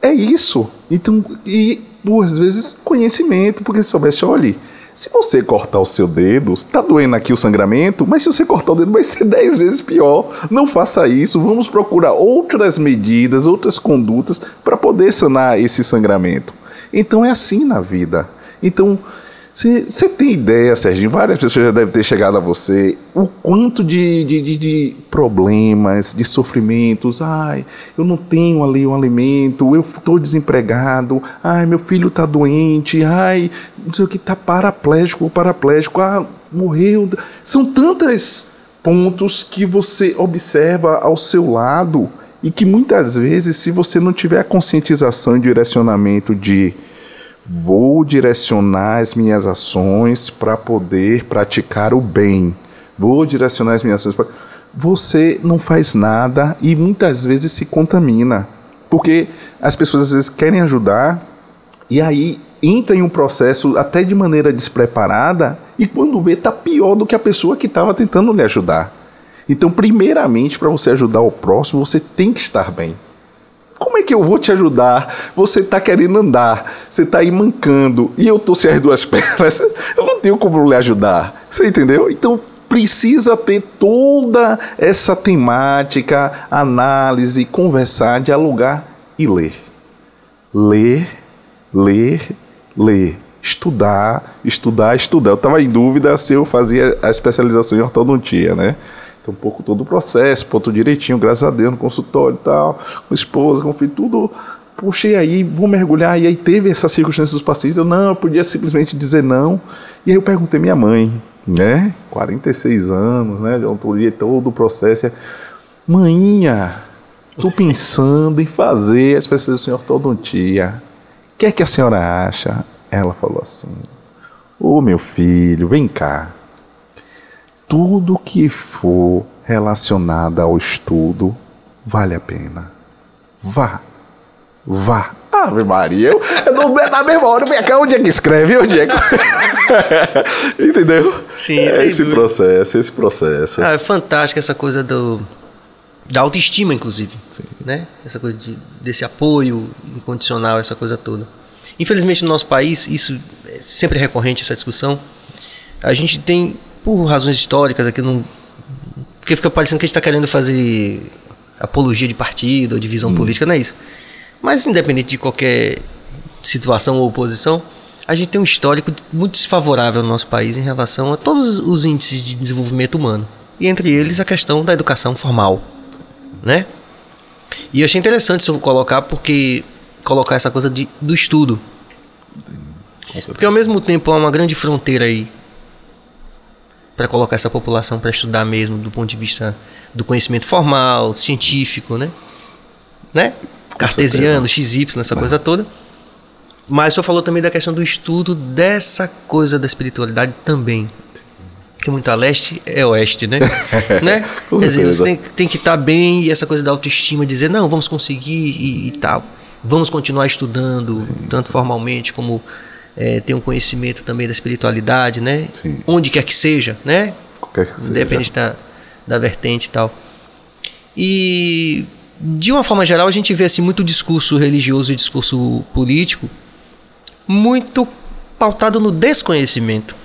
É isso. Então, e duas vezes conhecimento, porque se soubesse, olhe, se você cortar o seu dedo, está doendo aqui o sangramento, mas se você cortar o dedo vai ser dez vezes pior. Não faça isso. Vamos procurar outras medidas, outras condutas para poder sanar esse sangramento. Então é assim na vida. Então, você tem ideia, Serginho? Várias pessoas já devem ter chegado a você. O quanto de, de, de, de, problemas, de sofrimentos. Ai, eu não tenho ali um alimento, eu estou desempregado. Ai, meu filho está doente. Ai, não sei o que, está paraplégico ou paraplégico. Ah, morreu. São tantos pontos que você observa ao seu lado e que muitas vezes, se você não tiver a conscientização e direcionamento de Vou direcionar as minhas ações para poder praticar o bem. Vou direcionar as minhas ações para. Você não faz nada e muitas vezes se contamina. Porque as pessoas às vezes querem ajudar e aí entra em um processo até de maneira despreparada e quando vê está pior do que a pessoa que estava tentando lhe ajudar. Então, primeiramente, para você ajudar o próximo, você tem que estar bem. Como é que eu vou te ajudar? Você está querendo andar, você está aí mancando e eu estou sem as duas pernas. Eu não tenho como lhe ajudar. Você entendeu? Então precisa ter toda essa temática, análise, conversar, dialogar e ler. Ler, ler, ler. Estudar, estudar, estudar. Eu estava em dúvida se eu fazia a especialização em ortodontia, né? Então, um pouco todo o processo, ponto direitinho, graças a Deus, no consultório e tal, com esposa, com filho, tudo. Puxei aí, vou mergulhar. E aí teve essa circunstância dos pacientes. Eu não, eu podia simplesmente dizer não. E aí eu perguntei minha mãe, né? 46 anos, né? De autoria, todo o processo. Mãinha, tô pensando em fazer a especialização em ortodontia. O que é que a senhora acha? Ela falou assim: Ô oh, meu filho, vem cá tudo que for relacionado ao estudo vale a pena. Vá. Vá. Ave Maria, eu, eu não, na mesma hora, vem cá, onde é que escreve? Onde é que... Entendeu? Sim, é esse dúvida. processo, esse processo. Ah, é fantástico essa coisa do, da autoestima, inclusive. Sim. Né? Essa coisa de, desse apoio incondicional, essa coisa toda. Infelizmente, no nosso país, isso é sempre recorrente, essa discussão. A gente tem por razões históricas aqui não. Porque fica parecendo que a gente está querendo fazer apologia de partido ou de visão hum. política, não é isso. Mas independente de qualquer situação ou oposição, a gente tem um histórico muito desfavorável no nosso país em relação a todos os índices de desenvolvimento humano. E entre eles a questão da educação formal, né? E eu achei interessante isso colocar porque colocar essa coisa de, do estudo. Porque ao mesmo tempo há uma grande fronteira aí para colocar essa população para estudar mesmo do ponto de vista do conhecimento formal, científico, né? Né? Cartesiano, XY, essa é. coisa toda. Mas o senhor falou também da questão do estudo dessa coisa da espiritualidade também. Que muito a leste é oeste, né? né? Quer dizer, você tem, tem que estar tá bem e essa coisa da autoestima, dizer, não, vamos conseguir e, e tal. Vamos continuar estudando, sim, tanto sim. formalmente como é, ter um conhecimento também da espiritualidade, né? Sim. Onde quer que seja, né? Qualquer que Independente da, da vertente e tal. E de uma forma geral a gente vê assim muito discurso religioso e discurso político muito pautado no desconhecimento,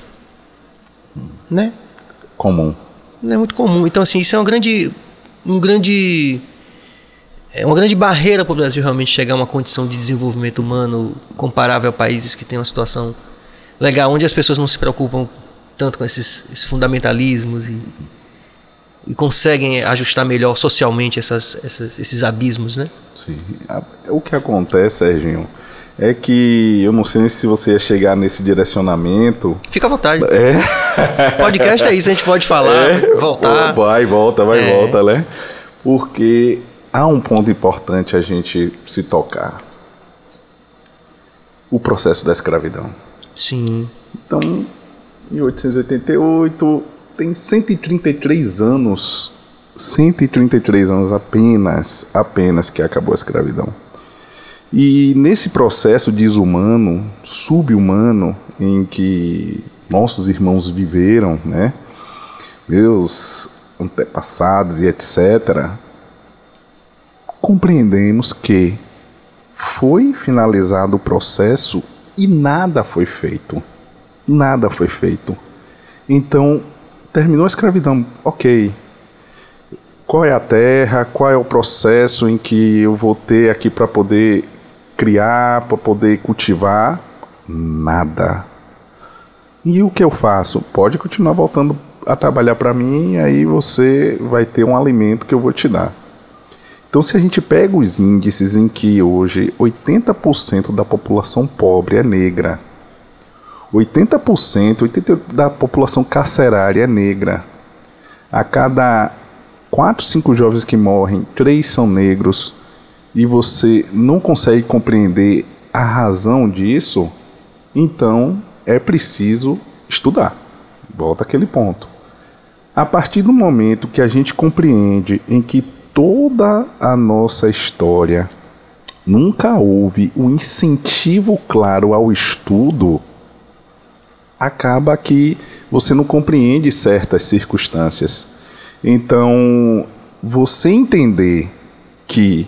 né? Comum. É muito comum. Então assim isso é uma grande um grande é uma grande barreira para o Brasil realmente chegar a uma condição de desenvolvimento humano comparável a países que têm uma situação legal, onde as pessoas não se preocupam tanto com esses, esses fundamentalismos e, e, conseguem ajustar melhor socialmente essas, essas, esses abismos, né? Sim. O que acontece, Serginho, é que eu não sei se você ia chegar nesse direcionamento. Fica à vontade. É. Podcast é isso, a gente pode falar, é. voltar. Vai, volta, vai, é. volta, né? Porque há um ponto importante a gente se tocar. O processo da escravidão. Sim. Então, 1888 tem 133 anos. 133 anos apenas, apenas que acabou a escravidão. E nesse processo desumano, subhumano, em que nossos irmãos viveram, né? Meus antepassados e etc., compreendemos que foi finalizado o processo e nada foi feito. Nada foi feito. Então, terminou a escravidão, ok. Qual é a terra? Qual é o processo em que eu vou ter aqui para poder criar, para poder cultivar? Nada. E o que eu faço? Pode continuar voltando a trabalhar para mim, aí você vai ter um alimento que eu vou te dar. Então, se a gente pega os índices em que hoje 80% da população pobre é negra, 80%, 80% da população carcerária é negra, a cada 4, 5 jovens que morrem, 3 são negros, e você não consegue compreender a razão disso, então é preciso estudar. Volta aquele ponto. A partir do momento que a gente compreende em que toda a nossa história nunca houve um incentivo claro ao estudo, acaba que você não compreende certas circunstâncias. Então, você entender que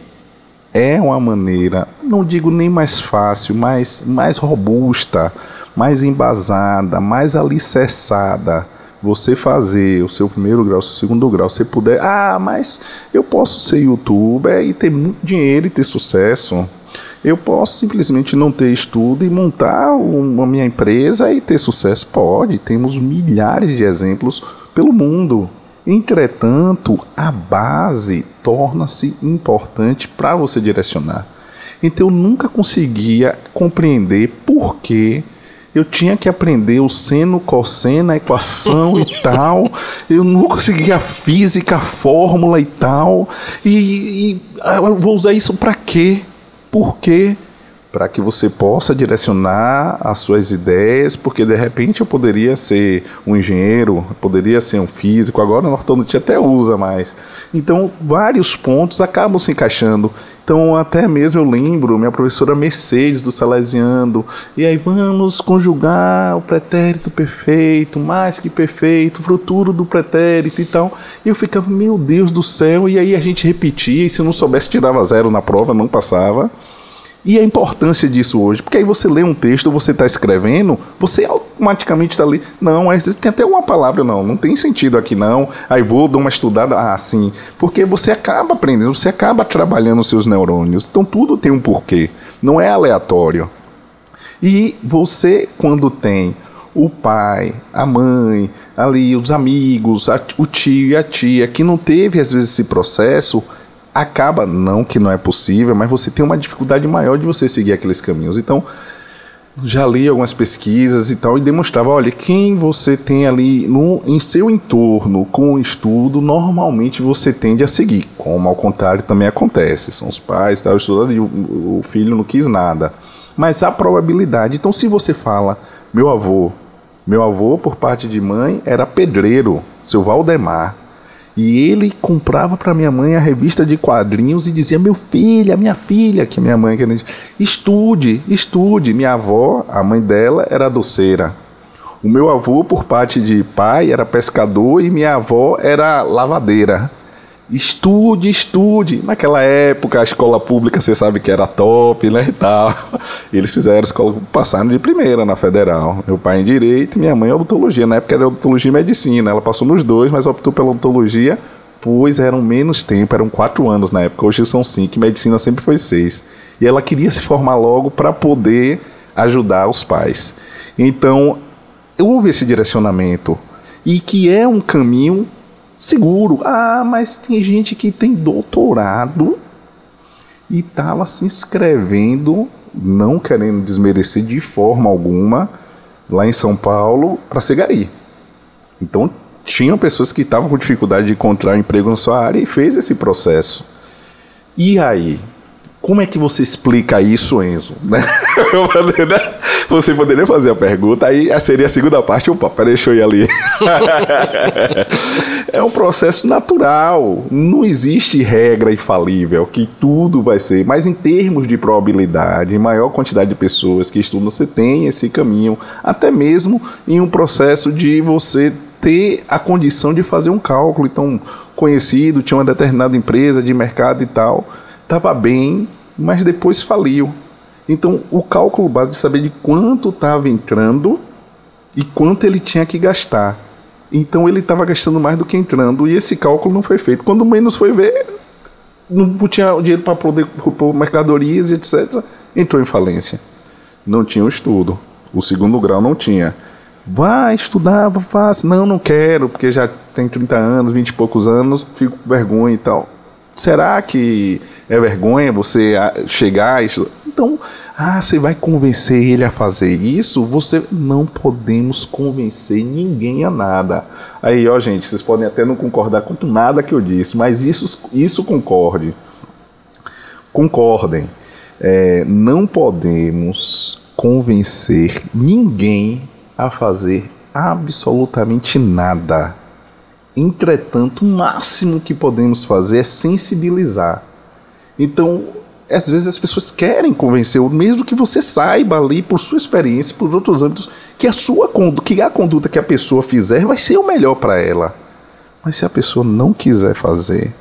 é uma maneira, não digo nem mais fácil, mas mais robusta, mais embasada, mais alicerçada você fazer o seu primeiro grau, o seu segundo grau, você puder, ah, mas eu posso ser youtuber e ter muito dinheiro e ter sucesso. Eu posso simplesmente não ter estudo e montar uma minha empresa e ter sucesso? Pode, temos milhares de exemplos pelo mundo. Entretanto, a base torna-se importante para você direcionar. Então eu nunca conseguia compreender por que eu tinha que aprender o seno, cosseno, a equação e tal. Eu não conseguia a física, a fórmula e tal. E, e ah, eu vou usar isso para quê? Por quê? Para que você possa direcionar as suas ideias, porque de repente eu poderia ser um engenheiro, poderia ser um físico, agora a ortodontia até usa mais. Então, vários pontos acabam se encaixando. Então, até mesmo eu lembro, minha professora Mercedes do Salesiano, e aí vamos conjugar o pretérito perfeito, mais que perfeito, futuro do pretérito e tal. E eu ficava, meu Deus do céu, e aí a gente repetia, e se não soubesse, tirava zero na prova, não passava. E a importância disso hoje, porque aí você lê um texto, você está escrevendo, você automaticamente está ali. Não, às vezes tem até uma palavra, não, não tem sentido aqui não. Aí vou dar uma estudada, ah, sim. Porque você acaba aprendendo, você acaba trabalhando os seus neurônios. Então tudo tem um porquê, não é aleatório. E você, quando tem o pai, a mãe, ali, os amigos, a, o tio e a tia, que não teve às vezes esse processo acaba, não que não é possível, mas você tem uma dificuldade maior de você seguir aqueles caminhos. Então, já li algumas pesquisas e tal e demonstrava, olha, quem você tem ali no, em seu entorno com o estudo, normalmente você tende a seguir, como ao contrário também acontece, são os pais, tal, estudando, o, o filho não quis nada. Mas a probabilidade, então se você fala, meu avô, meu avô por parte de mãe era pedreiro, seu Valdemar, e ele comprava para minha mãe a revista de quadrinhos e dizia: Meu filho, minha filha, que minha mãe queria estude, estude. Minha avó, a mãe dela, era doceira. O meu avô, por parte de pai, era pescador e minha avó era lavadeira. Estude, estude. Naquela época, a escola pública, você sabe que era top, né, e tal. Eles fizeram escola, passaram de primeira na federal. Meu pai em direito minha mãe em odontologia. Na época era odontologia e medicina. Ela passou nos dois, mas optou pela odontologia Pois eram menos tempo, eram quatro anos na época, hoje são cinco, medicina sempre foi seis. E ela queria se formar logo para poder ajudar os pais. Então, houve esse direcionamento. E que é um caminho seguro. Ah, mas tem gente que tem doutorado e estava se inscrevendo, não querendo desmerecer de forma alguma, lá em São Paulo, para ser gari. Então, tinham pessoas que estavam com dificuldade de encontrar emprego na sua área e fez esse processo. E aí? Como é que você explica isso, Enzo? Né? Você poderia fazer a pergunta, aí seria a segunda parte. Opa, peraí, deixa eu ir ali. é um processo natural. Não existe regra infalível que tudo vai ser. Mas em termos de probabilidade, maior quantidade de pessoas que estudam, você tem esse caminho. Até mesmo em um processo de você ter a condição de fazer um cálculo. Então, conhecido, tinha uma determinada empresa de mercado e tal, estava bem, mas depois faliu. Então, o cálculo básico de saber de quanto estava entrando e quanto ele tinha que gastar. Então, ele estava gastando mais do que entrando e esse cálculo não foi feito. Quando menos foi ver, não tinha dinheiro para poder por mercadorias, etc. Entrou em falência. Não tinha o estudo. O segundo grau não tinha. Vai estudar, fácil. Não, não quero, porque já tem 30 anos, 20 e poucos anos, fico com vergonha e tal. Será que é vergonha você chegar e? Então, ah, você vai convencer ele a fazer isso? Você não podemos convencer ninguém a nada. Aí, ó, gente, vocês podem até não concordar com nada que eu disse, mas isso, isso concorde. Concordem. É, não podemos convencer ninguém a fazer absolutamente nada. Entretanto, o máximo que podemos fazer é sensibilizar. Então, às vezes as pessoas querem convencer, mesmo que você saiba ali por sua experiência, por outros âmbitos, que a sua que a conduta que a pessoa fizer vai ser o melhor para ela. Mas se a pessoa não quiser fazer,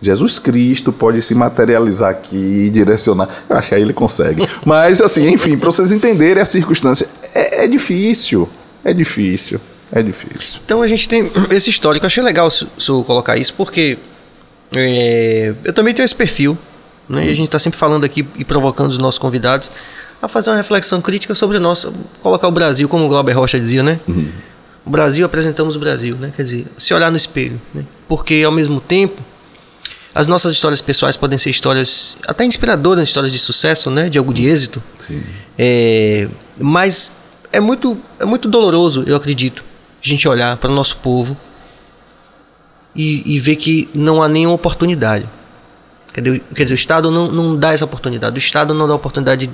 Jesus Cristo pode se materializar aqui e direcionar. Eu acho que aí ele consegue. Mas, assim, enfim, para vocês entenderem a circunstância, é, é, difícil. É difícil. É difícil. Então a gente tem esse histórico. Eu achei legal se, eu colocar isso, porque é, eu também tenho esse perfil. Né? Hum. E a gente está sempre falando aqui e provocando os nossos convidados a fazer uma reflexão crítica sobre o nosso. Colocar o Brasil, como o Glauber Rocha dizia, né? Uhum. O Brasil, apresentamos o Brasil, né? Quer dizer, se olhar no espelho. Né? Porque, ao mesmo tempo as nossas histórias pessoais podem ser histórias até inspiradoras, histórias de sucesso, né? De algo de êxito. Sim. É, mas é muito, é muito doloroso, eu acredito, a gente olhar para o nosso povo e, e, ver que não há nenhuma oportunidade. Quer dizer, quer dizer, o Estado não, não dá essa oportunidade. O Estado não dá oportunidade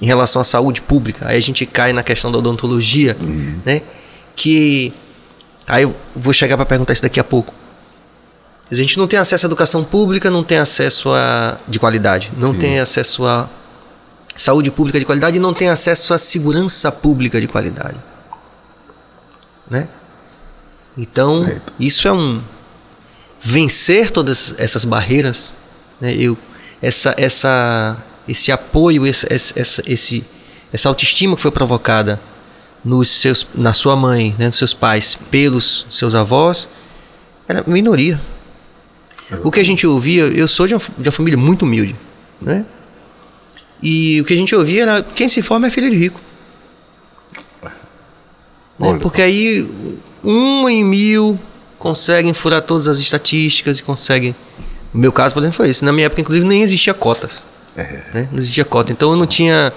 em relação à saúde pública. Aí a gente cai na questão da odontologia, uhum. né? Que aí eu vou chegar para perguntar isso daqui a pouco. A gente não tem acesso à educação pública, não tem acesso a de qualidade, não Sim. tem acesso a saúde pública de qualidade e não tem acesso à segurança pública de qualidade. Né? Então, isso é um vencer todas essas barreiras, né? Eu essa essa esse apoio, esse, essa, esse, essa autoestima que foi provocada nos seus, na sua mãe, né, nos seus pais, pelos seus avós, era minoria. O que a gente ouvia, eu sou de uma, de uma família muito humilde, né? E o que a gente ouvia era quem se forma é filho de rico. Né? Porque aí um em mil conseguem furar todas as estatísticas e conseguem. No meu caso, por exemplo, foi isso. Na minha época, inclusive, nem existia cotas. É. Né? Não existia cota. Então eu não tinha.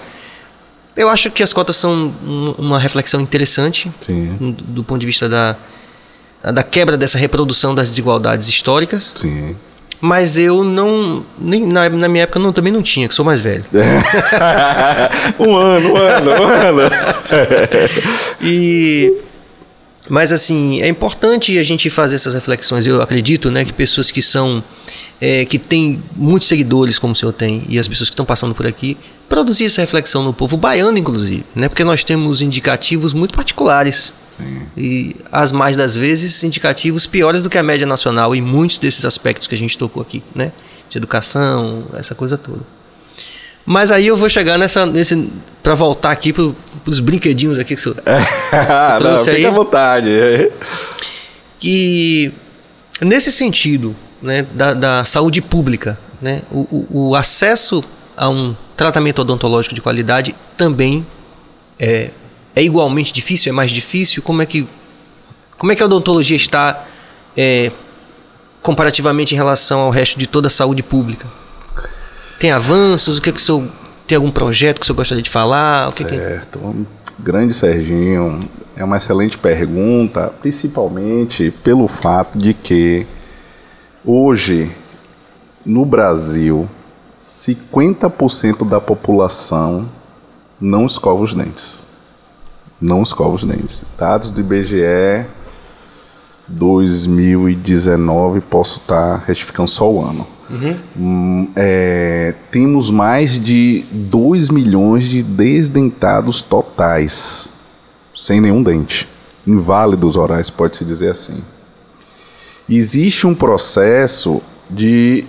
Eu acho que as cotas são uma reflexão interessante Sim. do ponto de vista da, da quebra dessa reprodução das desigualdades históricas. Sim. Mas eu não. Nem, na, na minha época eu não, também não tinha, que sou mais velho. um ano, um ano, um ano. e. Mas assim, é importante a gente fazer essas reflexões. Eu acredito né, que pessoas que são. É, que têm muitos seguidores, como o senhor tem, e as pessoas que estão passando por aqui, produzir essa reflexão no povo baiano, inclusive. Né, porque nós temos indicativos muito particulares. Sim. E as mais das vezes indicativos piores do que a média nacional em muitos desses aspectos que a gente tocou aqui, né? De educação, essa coisa toda. Mas aí eu vou chegar nessa nesse para voltar aqui para os brinquedinhos aqui que você, você trouxe Não, aí. À vontade. E nesse sentido, né, da, da saúde pública, né, o, o, o, acesso a um tratamento odontológico de qualidade também é, é igualmente difícil, é mais difícil? Como é que, como é que a odontologia está é, comparativamente em relação ao resto de toda a saúde pública? Tem avanços? O que, é que o senhor, tem algum projeto que o senhor gostaria de falar? O que certo. Que... Grande Serginho, é uma excelente pergunta, principalmente pelo fato de que hoje no Brasil 50% da população não escova os dentes. Não escova os dentes. Dados do IBGE 2019, posso estar tá retificando só o ano. Uhum. Hum, é, temos mais de 2 milhões de desdentados totais, sem nenhum dente. Inválidos orais, pode-se dizer assim. Existe um processo de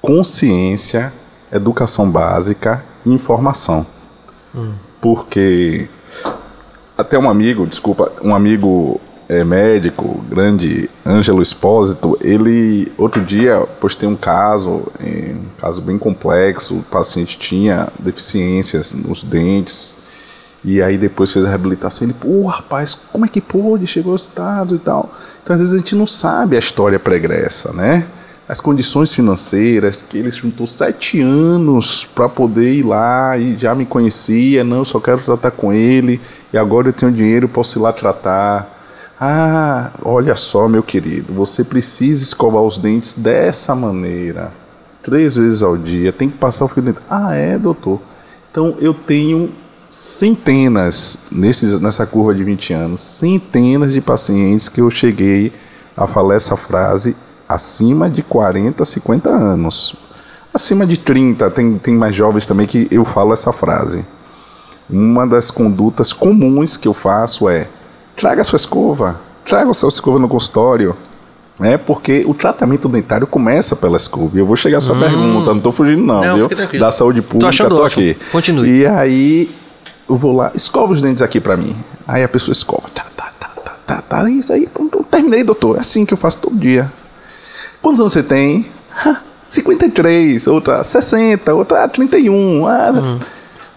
consciência, educação básica e informação. Hum. Porque até um amigo, desculpa, um amigo é, médico, grande Ângelo Espósito, ele outro dia postei um caso, um caso bem complexo, o paciente tinha deficiências nos dentes, e aí depois fez a reabilitação, ele, pô, rapaz, como é que pôde, chegou ao estado e tal. Então às vezes a gente não sabe a história pregressa, né? As condições financeiras, que ele juntou sete anos para poder ir lá e já me conhecia, não, só quero tratar com ele, e agora eu tenho dinheiro, posso ir lá tratar ah, olha só, meu querido, você precisa escovar os dentes dessa maneira, três vezes ao dia, tem que passar o fio dentro. Ah, é, doutor. Então eu tenho centenas, nesses, nessa curva de 20 anos, centenas de pacientes que eu cheguei a falar essa frase acima de 40, 50 anos. Acima de 30, tem, tem mais jovens também que eu falo essa frase. Uma das condutas comuns que eu faço é traga a sua escova, traga a sua escova no consultório. É porque o tratamento dentário começa pela escova. Eu vou chegar à sua hum. pergunta, não estou fugindo, não, não viu? Da saúde pública, tô, tô aqui. Continue. E aí eu vou lá, escova os dentes aqui para mim. Aí a pessoa escova. Tá, tá, tá, tá, tá, tá. Isso aí, pronto, terminei, doutor. É assim que eu faço todo dia. Quantos anos você tem? 53, outra 60, outra 31. Ah, hum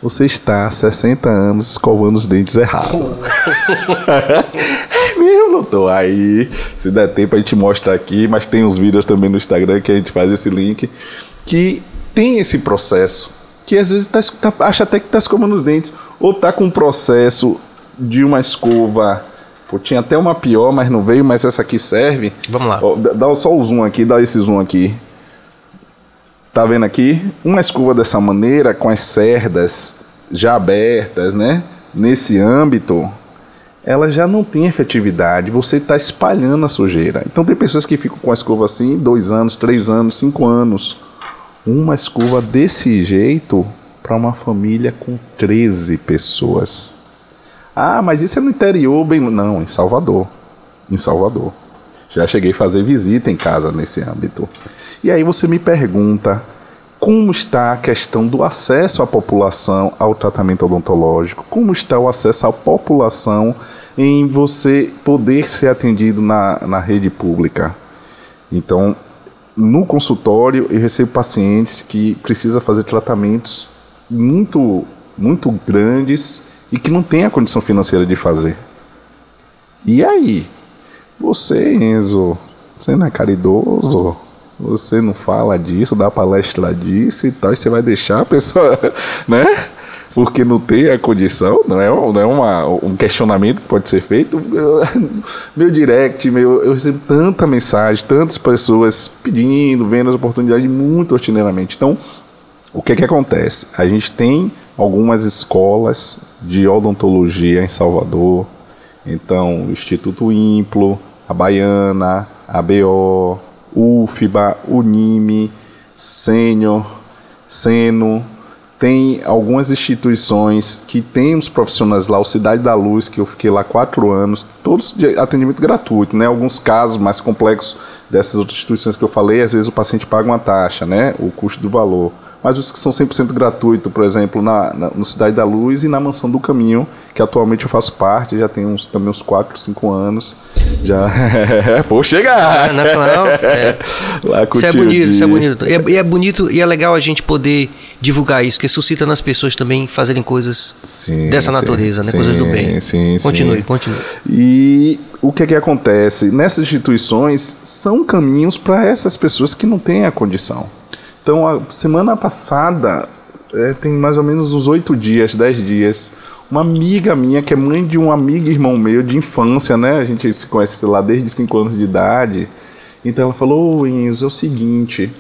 você está há 60 anos escovando os dentes errado. é mesmo, doutor. Aí, se der tempo, a gente mostra aqui, mas tem uns vídeos também no Instagram que a gente faz esse link, que tem esse processo, que às vezes tá, tá, acha até que está escovando os dentes, ou está com um processo de uma escova. Pô, tinha até uma pior, mas não veio, mas essa aqui serve. Vamos lá. Ó, dá só o zoom aqui, dá esse zoom aqui. Tá vendo aqui? Uma escova dessa maneira, com as cerdas já abertas, né? Nesse âmbito, ela já não tem efetividade. Você está espalhando a sujeira. Então tem pessoas que ficam com a escova assim, dois anos, três anos, cinco anos. Uma escova desse jeito para uma família com 13 pessoas. Ah, mas isso é no interior, bem. Não, em Salvador. Em Salvador. Já cheguei a fazer visita em casa nesse âmbito. E aí você me pergunta como está a questão do acesso à população ao tratamento odontológico, como está o acesso à população em você poder ser atendido na, na rede pública. Então, no consultório, eu recebo pacientes que precisam fazer tratamentos muito, muito grandes e que não têm a condição financeira de fazer. E aí? Você, Enzo, você não é caridoso? Você não fala disso, dá palestra disso e tal, e você vai deixar a pessoa, né? Porque não tem a condição, não é, não é uma, um questionamento que pode ser feito. meu direct, meu, eu recebo tanta mensagem, tantas pessoas pedindo, vendo as oportunidades muito rotineiramente. Então, o que é que acontece? A gente tem algumas escolas de odontologia em Salvador, então o Instituto Implo, a Baiana, a BO, UFBA, Unime, Sênior, Seno, tem algumas instituições que têm os profissionais lá, o Cidade da Luz, que eu fiquei lá quatro anos, todos de atendimento gratuito, né? Alguns casos mais complexos dessas outras instituições que eu falei, às vezes o paciente paga uma taxa, né? O custo do valor. Mas os que são 100% gratuito, por exemplo, na, na, no Cidade da Luz e na Mansão do Caminho, que atualmente eu faço parte, já tem uns, também uns 4, 5 anos. Já vou chegar! Ah, não, não, é. Lá isso é bonito, isso é bonito. E é, é, bonito e é legal a gente poder divulgar isso, que suscita nas pessoas também fazerem coisas sim, dessa sim, natureza, né? Sim, coisas do bem. Sim, continue, continue. E o que é que acontece? Nessas instituições são caminhos para essas pessoas que não têm a condição. Então, a semana passada, é, tem mais ou menos uns oito dias, dez dias, uma amiga minha, que é mãe de um amigo irmão meu de infância, né? A gente se conhece, sei lá, desde cinco anos de idade. Então ela falou, ô Enzo, é o seguinte,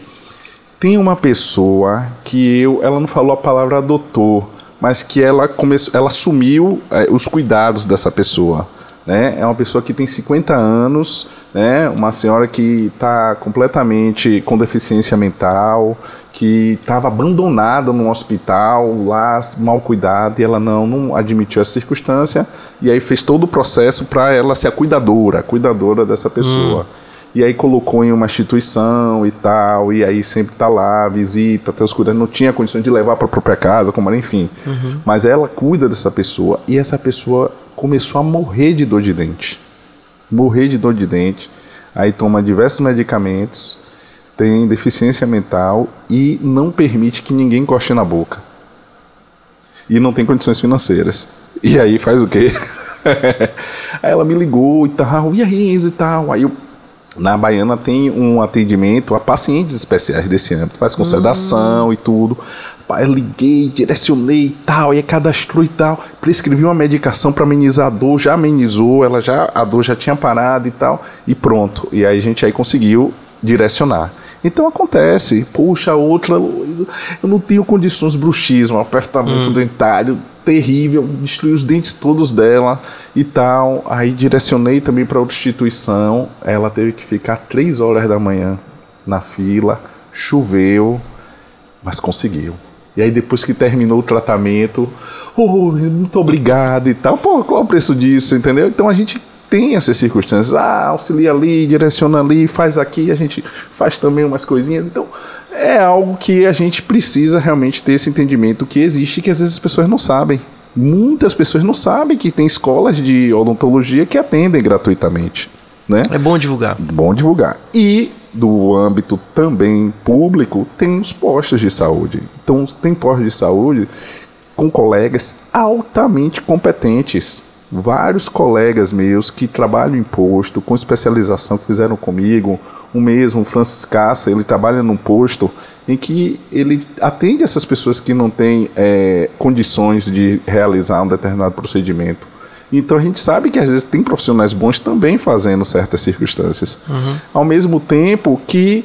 tem uma pessoa que eu, ela não falou a palavra doutor, mas que ela começou, ela assumiu é, os cuidados dessa pessoa. Né? É uma pessoa que tem 50 anos, né? uma senhora que está completamente com deficiência mental, que estava abandonada no hospital, lá mal cuidada, e ela não, não admitiu essa circunstância, e aí fez todo o processo para ela ser a cuidadora, a cuidadora dessa pessoa. Hum. E aí colocou em uma instituição e tal, e aí sempre tá lá, visita, até os cuidados, não tinha condição de levar para a própria casa, como era, enfim. Uhum. Mas ela cuida dessa pessoa, e essa pessoa começou a morrer de dor de dente. Morrer de dor de dente. Aí toma diversos medicamentos, tem deficiência mental e não permite que ninguém encoste na boca. E não tem condições financeiras. E aí faz o quê? aí ela me ligou e tal, e aí, Enzo e tal. Aí eu, na Baiana tem um atendimento a pacientes especiais desse âmbito, faz com sedação hum. e tudo liguei, direcionei e tal, e cadastrou e tal, prescrevi uma medicação para amenizar a dor, já amenizou, ela já a dor já tinha parado e tal, e pronto. E aí a gente aí conseguiu direcionar. Então acontece, puxa, outra, eu não tenho condições, bruxismo, apertamento hum. dentário terrível, destruí os dentes todos dela e tal. Aí direcionei também para outra instituição, ela teve que ficar três horas da manhã na fila, choveu, mas conseguiu. E aí depois que terminou o tratamento, oh, muito obrigado e tal. Pô, qual é o preço disso, entendeu? Então a gente tem essas circunstâncias. Ah, auxilia ali, direciona ali, faz aqui, a gente faz também umas coisinhas. Então é algo que a gente precisa realmente ter esse entendimento que existe que às vezes as pessoas não sabem. Muitas pessoas não sabem que tem escolas de odontologia que atendem gratuitamente. Né? É bom divulgar. Bom divulgar. E do âmbito também público, tem os postos de saúde. Então, tem postos de saúde com colegas altamente competentes. Vários colegas meus que trabalham em posto, com especialização, que fizeram comigo. O mesmo, o Francis Cassa, ele trabalha num posto em que ele atende essas pessoas que não têm é, condições de realizar um determinado procedimento então a gente sabe que às vezes tem profissionais bons também fazendo certas circunstâncias. Uhum. Ao mesmo tempo que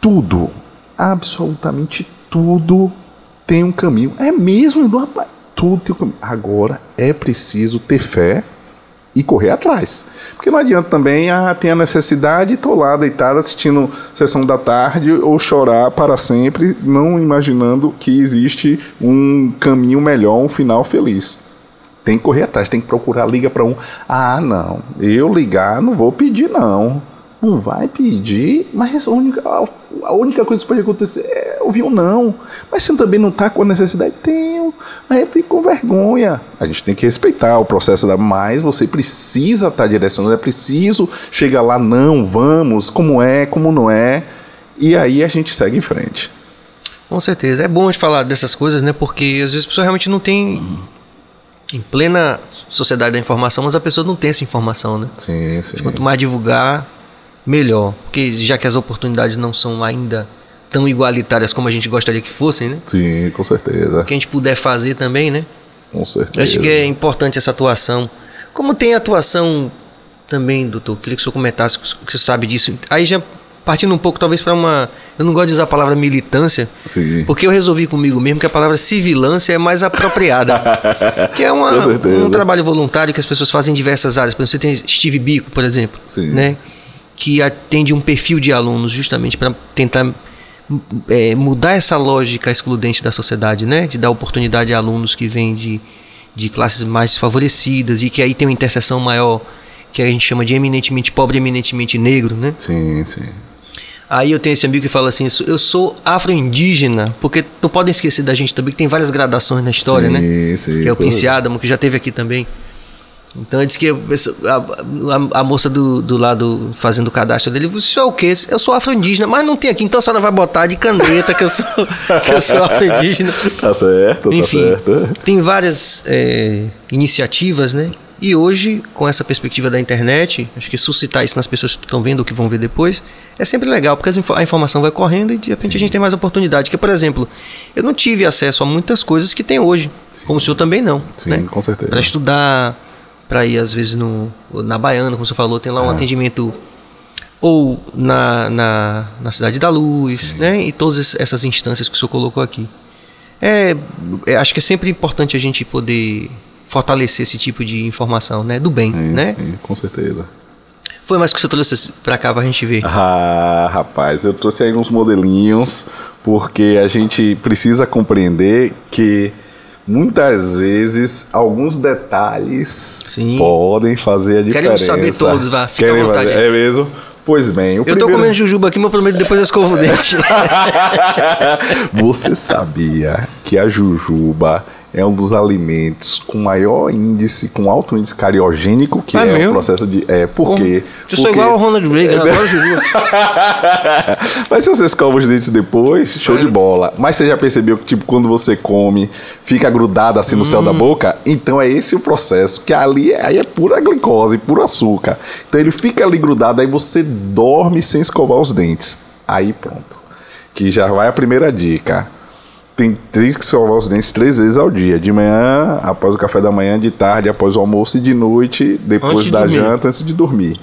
tudo, absolutamente tudo tem um caminho. É mesmo, tudo tem um caminho. Agora é preciso ter fé e correr atrás. Porque não adianta também, ah, a necessidade, estou lá deitado assistindo sessão da tarde ou chorar para sempre, não imaginando que existe um caminho melhor, um final feliz. Tem que correr atrás, tem que procurar, liga para um. Ah, não, eu ligar não vou pedir, não. Não vai pedir, mas a única, a única coisa que pode acontecer é ouvir um não. Mas você também não está com a necessidade? Tenho, mas eu fico com vergonha. A gente tem que respeitar o processo da. Mas você precisa estar tá direcionando, é preciso chegar lá, não, vamos, como é, como não é. E aí a gente segue em frente. Com certeza. É bom a gente falar dessas coisas, né? Porque às vezes a pessoa realmente não tem em plena sociedade da informação, mas a pessoa não tem essa informação, né? Sim, sim. Quanto mais divulgar, melhor. Porque já que as oportunidades não são ainda tão igualitárias como a gente gostaria que fossem, né? Sim, com certeza. O que a gente puder fazer também, né? Com certeza. Eu acho que é importante essa atuação. Como tem atuação também, doutor, queria que o senhor comentasse, que você sabe disso. Aí já partindo um pouco talvez para uma. Eu não gosto de usar a palavra militância, Sim. porque eu resolvi comigo mesmo que a palavra civilância é mais apropriada. que é uma, um trabalho voluntário que as pessoas fazem em diversas áreas. Por exemplo, você tem Steve Bico, por exemplo, Sim. né? que atende um perfil de alunos justamente para tentar é, mudar essa lógica excludente da sociedade, né? de dar oportunidade a alunos que vêm de, de classes mais favorecidas e que aí tem uma interseção maior que a gente chama de eminentemente pobre, eminentemente negro, né? Sim, sim. Aí eu tenho esse amigo que fala assim, eu sou afro-indígena, porque não podem esquecer da gente também, que tem várias gradações na história, Sim, né? sim, que é o tudo. Prince Adamo, que já teve aqui também. Então ele disse que a, a- a moça do, do lado fazendo o cadastro dele, você é o quê? Eu sou afro-indígena, mas não tem aqui, então a senhora vai botar de caneta que eu sou, que eu sou afro-indígena. Tá certo, Enfim, tá certo. tem várias é, iniciativas, né? E hoje, com essa perspectiva da internet, acho que suscitar isso nas pessoas que estão vendo ou que vão ver depois, é sempre legal, porque a informação vai correndo e de repente a gente tem mais oportunidade. Que, por exemplo, eu não tive acesso a muitas coisas que tem hoje, como o senhor também não. Sim, né? com certeza. Para estudar, para ir às vezes no, na Baiana, como você falou, tem lá um É. atendimento ou na, na, na Cidade da Luz, né? E todas es- essas instâncias que o senhor colocou aqui. É, é, acho que é sempre importante a gente poder fortalecer esse tipo de informação, né? Do bem, Sim, né? sim, com certeza. Foi mais que senhor trouxe pra cá pra gente ver. Ah, rapaz, eu trouxe aí uns modelinhos, porque a gente precisa compreender que muitas vezes alguns detalhes Sim. podem fazer a diferença. Queremos saber todos, vá, fica à Querem vontade fazer-. É mesmo? Pois bem, o Eu tô primeiro... comendo jujuba aqui, mas eu prometo depois eu escovo o dente. Você sabia que a jujuba é um dos alimentos com maior índice, com alto índice cariogênico, que É é, o processo de. É, por quê? Eu sou igual ao Ronald Reagan, adoro jujuba. Mas se você escova os dentes depois, show de bola. Mas você já percebeu que, tipo, quando você come, fica grudado assim no céu da boca? Então é esse o processo, que ali é- aí é pura glicose, puro açúcar. Então ele fica ali grudado, aí você dorme sem escovar os dentes. Aí pronto. Que já vai a primeira dica. Tem três que escovar os dentes três vezes ao dia. De manhã, após o café da manhã, de tarde, após o almoço e de noite, depois Antes de da dormir. janta, antes de dormir.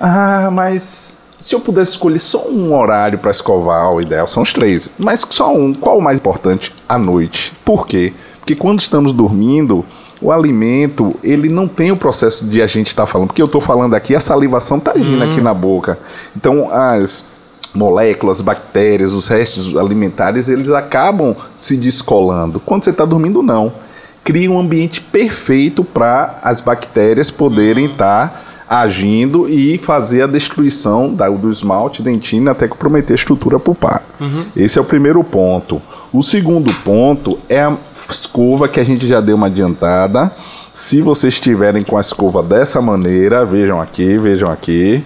Ah, mas se eu pudesse escolher só um horário para escovar, o ideal são os três. Mas só um. Qual o mais importante? À noite. Por quê? Porque quando estamos dormindo, o alimento, ele não tem o processo de a gente estar falando. Porque eu estou falando aqui, a salivação está agindo aqui na boca. Então, as moléculas, bactérias, os restos alimentares, eles acabam se descolando. Quando você está dormindo, não. Cria um ambiente perfeito para as bactérias poderem estar agindo e fazer a destruição da- do esmalte dentina até comprometer a estrutura pulpar. Esse é o primeiro ponto. O segundo ponto é a escova que a gente já deu uma adiantada. Se vocês estiverem com a escova dessa maneira, vejam aqui, vejam aqui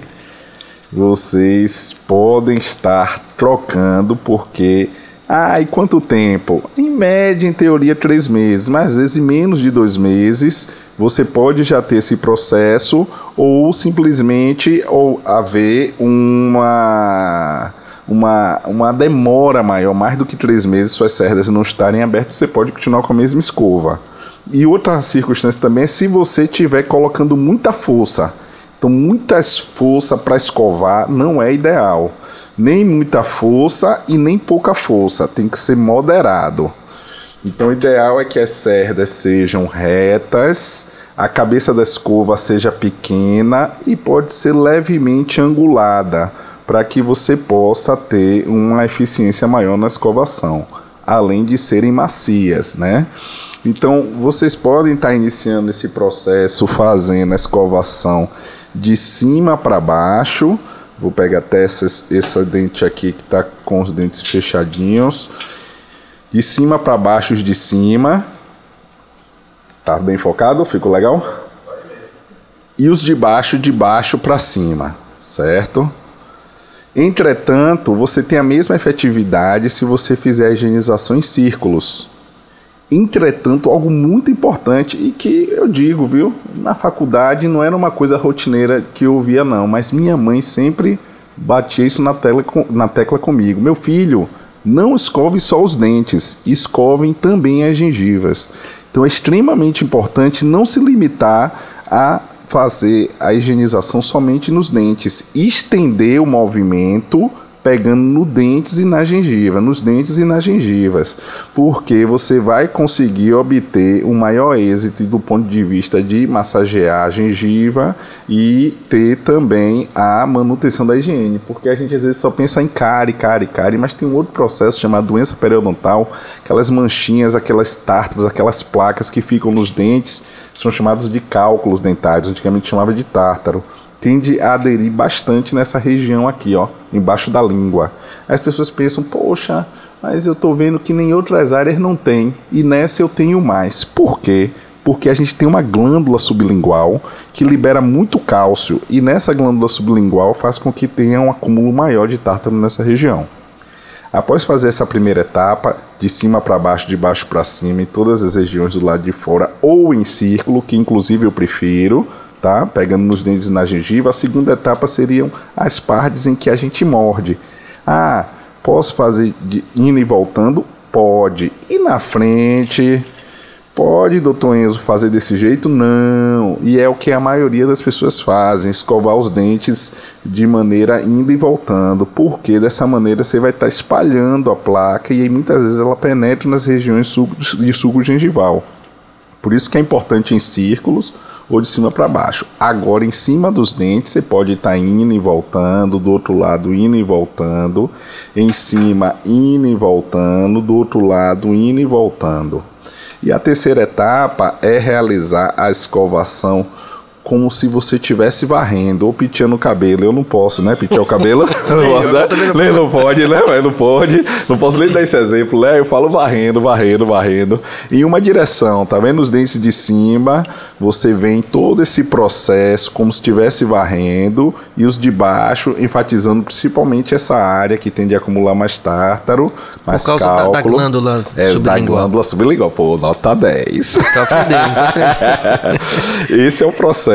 vocês podem estar trocando porque ah, e quanto tempo? Em média, em teoria, três meses, mas às vezes menos de dois meses você pode já ter esse processo ou simplesmente ou haver uma uma, uma demora maior, mais do que três meses, suas cerdas não estarem abertas, você pode continuar com a mesma escova. E outra circunstância também é se você estiver colocando muita força. Então, muita força para escovar não é ideal. Nem muita força e nem pouca força. Tem que ser moderado. Então, o ideal é que as cerdas sejam retas, a cabeça da escova seja pequena e pode ser levemente angulada, para que você possa ter uma eficiência maior na escovação, além de serem macias, né? Então, vocês podem estar iniciando esse processo fazendo a escovação de cima para baixo. Vou pegar até essa, essa dente aqui que está com os dentes fechadinhos. De cima para baixo, os de cima. Tá bem focado? Ficou legal? E os de baixo, de baixo para cima, certo? Entretanto, você tem a mesma efetividade se você fizer a higienização em círculos. Entretanto, algo muito importante e que eu digo, viu? Na faculdade não era uma coisa rotineira que eu via, não, mas minha mãe sempre batia isso na, tela, na tecla comigo. Meu filho, não escove só os dentes, escovem também as gengivas. Então é extremamente importante não se limitar a fazer a higienização somente nos dentes, estender o movimento pegando no dentes e na gengiva, nos dentes e nas gengivas, porque você vai conseguir obter um maior êxito do ponto de vista de massagear a gengiva e ter também a manutenção da higiene, porque a gente às vezes só pensa em cárie, cárie, cárie, mas tem um outro processo chamado doença periodontal, aquelas manchinhas, aquelas tártaros, aquelas placas que ficam nos dentes, são chamados de cálculos dentários, antigamente chamava de tártaro. Tende a aderir bastante nessa região aqui, ó, embaixo da língua. As pessoas pensam, poxa, mas eu estou vendo que nem outras áreas não tem, e nessa eu tenho mais. Por quê? Porque a gente tem uma glândula sublingual que libera muito cálcio, e nessa glândula sublingual faz com que tenha um acúmulo maior de tártaro nessa região. Após fazer essa primeira etapa, de cima para baixo, de baixo para cima, em todas as regiões do lado de fora, ou em círculo, que inclusive eu prefiro, tá? Pegando nos dentes e na gengiva. A segunda etapa seriam as partes em que a gente morde. Ah, posso fazer de indo e voltando? Pode. E na frente? Pode, doutor Enzo, fazer desse jeito? Não. E é o que a maioria das pessoas fazem, escovar os dentes de maneira indo e voltando. Porque dessa maneira você vai estar tá espalhando a placa e aí muitas vezes ela penetra nas regiões de suco gengival. Por isso que é importante em círculos ou de cima para baixo. Agora, em cima dos dentes, você pode estar tá indo e voltando, do outro lado indo e voltando, em cima indo e voltando, do outro lado indo e voltando. E a terceira etapa é realizar a escovação como se você estivesse varrendo ou penteando o cabelo. Eu não posso, né? Pentear o cabelo. não, não pode, né? Mas não pode. Não posso nem dar esse exemplo, né? Eu falo varrendo, varrendo, varrendo. Em uma direção, tá vendo os dentes de cima? Você vem todo esse processo como se estivesse varrendo e os de baixo enfatizando principalmente essa área que tende a acumular mais tártaro, mais Por causa cálculo. Da, da glândula é, sublingual. Da glândula sublingual. Pô, nota 10. Tá aprendendo, tá Esse é o processo.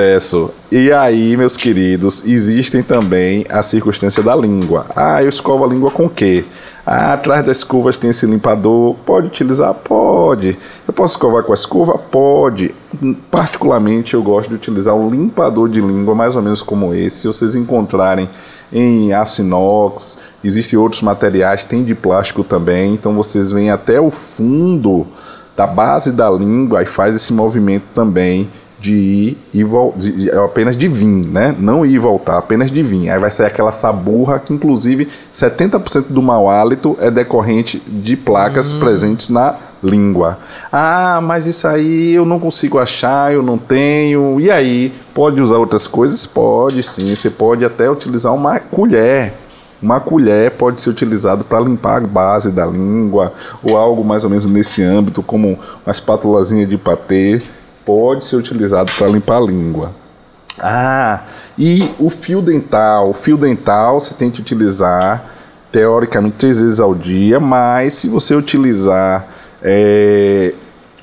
E aí, meus queridos, existem também a circunstância da língua. Ah, eu escovo a língua com o quê? Ah, atrás das curvas tem esse limpador. Pode utilizar? Pode. Eu posso escovar com a escova? Pode. Particularmente, eu gosto de utilizar um limpador de língua, mais ou menos como esse. Se vocês encontrarem em aço inox, existem outros materiais, tem de plástico também. Então, vocês vêm até o fundo da base da língua e faz esse movimento também de ir e voltar, apenas de vir, né? Não ir e voltar, apenas de vir. Aí vai sair aquela saburra que, inclusive, 70% do mau hálito é decorrente de placas hum. presentes na língua. Ah, mas isso aí eu não consigo achar, eu não tenho. E aí? Pode usar outras coisas? Pode sim. Você pode até utilizar uma colher. Uma colher pode ser utilizada para limpar a base da língua ou algo mais ou menos nesse âmbito, como uma espátulazinha de patê pode ser utilizado para limpar a língua. Ah, e o fio dental. O fio dental você tem que utilizar teoricamente três vezes ao dia, mas se você utilizar é,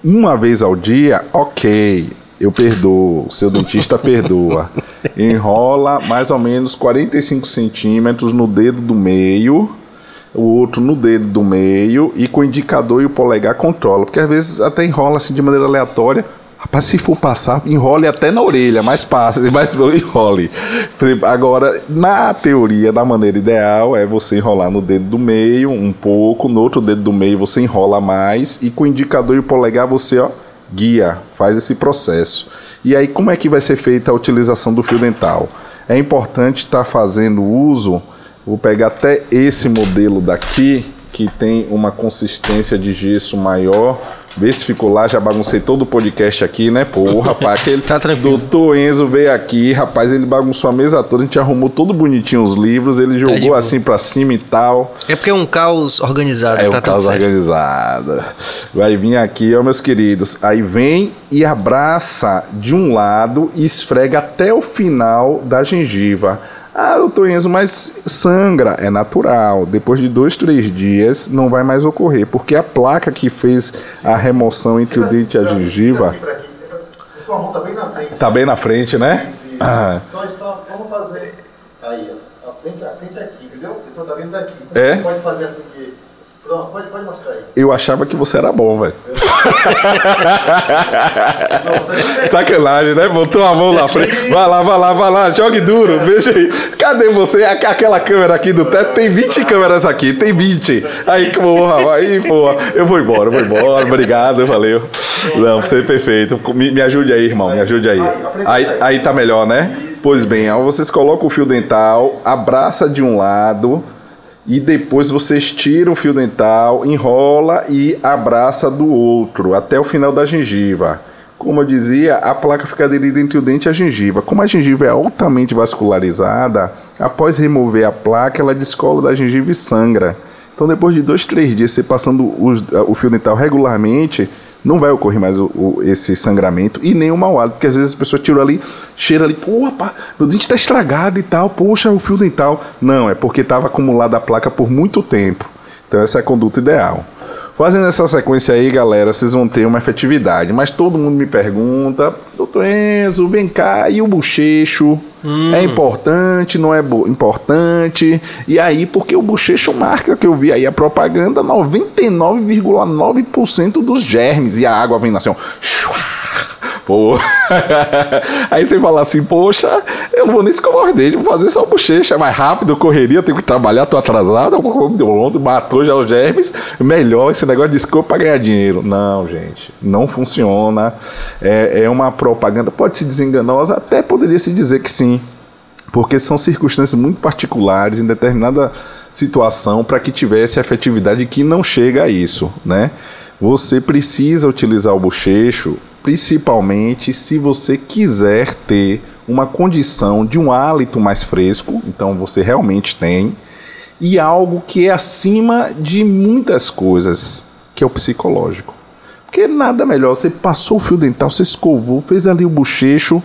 uma vez ao dia, ok, eu perdoo, seu dentista perdoa. Enrola mais ou menos 45 centímetros no dedo do meio, o outro no dedo do meio e com o indicador e o polegar controla, porque às vezes até enrola assim de maneira aleatória, Rapaz, se for passar, enrole até na orelha, mas passa, mas enrole. Agora, na teoria, da maneira ideal, é você enrolar no dedo do meio um pouco, no outro dedo do meio você enrola mais e com o indicador e o polegar você, ó, guia, faz esse processo. E aí, como é que vai ser feita a utilização do fio dental? É importante estar tá fazendo uso, vou pegar até esse modelo daqui, que tem uma consistência de gesso maior, Vê se ficou lá, já baguncei todo o podcast aqui, né? Pô, rapaz, aquele tá tranquilo. doutor Enzo veio aqui, rapaz, ele bagunçou a mesa toda, a gente arrumou todo bonitinho os livros, ele tá jogou assim pra cima e tal. É porque é um caos organizado, é tá um caos certo. organizado. Vai vir aqui, ó, meus queridos. Aí vem e abraça de um lado e esfrega até o final da gengiva. Ah, doutor Enzo, mas sangra. É natural. Depois de dois, três dias, não vai mais ocorrer. Porque a placa que fez a remoção entre o dente e a gengiva. Sua mão tá bem na frente. Tá bem na frente, né? Isso. Ah. Só, só vamos fazer. Aí, ó. A frente, a frente aqui, entendeu? O pessoal tá vendo daqui. É? pode fazer assim aqui. Pronto, pode, pode mostrar aí. Eu achava que você era bom, velho. Sacanagem, né? Botou a mão na frente. Vai lá, vai lá, vai lá, jogue duro, veja aí. Cadê você? Aquela câmera aqui do teto, tem 20 câmeras aqui, tem 20. Aí, porra, aí, porra. Eu vou embora, eu vou embora, obrigado, valeu. Não, você é perfeito. Me, me ajude aí, irmão, me ajude aí. Aí, aí tá melhor, né? Pois bem, vocês colocam o fio dental, abraça de um lado e depois vocês tiram o fio dental, enrola e abraça do outro até o final da gengiva. como eu dizia, a placa fica aderida entre o dente e a gengiva. Como a gengiva é altamente vascularizada, após remover a placa, ela descola da gengiva e sangra. Então, depois de dois, três dias, você passando os, o fio dental regularmente, não vai ocorrer mais o, o, esse sangramento e nem o mau hálito, porque às vezes as pessoas tiram ali, cheira ali, pô, rapaz, meu dente está estragado e tal, poxa, o fio dental. Não, é porque estava acumulada a placa por muito tempo. Então, essa é a conduta ideal. Fazendo essa sequência aí, galera, vocês vão ter uma efetividade. Mas todo mundo me pergunta, doutor Enzo, vem cá, e o bochecho? Hum. É importante, não é importante? E aí, porque o bochecho marca, que eu vi aí a propaganda, 99,9% dos germes. E a água vem assim, ó. Pô. Aí você fala assim, poxa, eu não vou nem os dentes, vou fazer só bochecha, é mais rápido, correria, tenho que trabalhar, tô atrasado, pronto, matou já os germes, melhor esse negócio de escova para ganhar dinheiro. Não, gente, não funciona. É, é uma propaganda, pode ser desenganosa, até poderia se dizer que sim, porque são circunstâncias muito particulares em determinada situação para que tivesse efetividade que não chega a isso, né? Você precisa utilizar o bochecho principalmente se você quiser ter uma condição de um hálito mais fresco, então você realmente tem, e algo que é acima de muitas coisas, que é o psicológico. Porque nada melhor, você passou o fio dental, você escovou, fez ali o bochecho,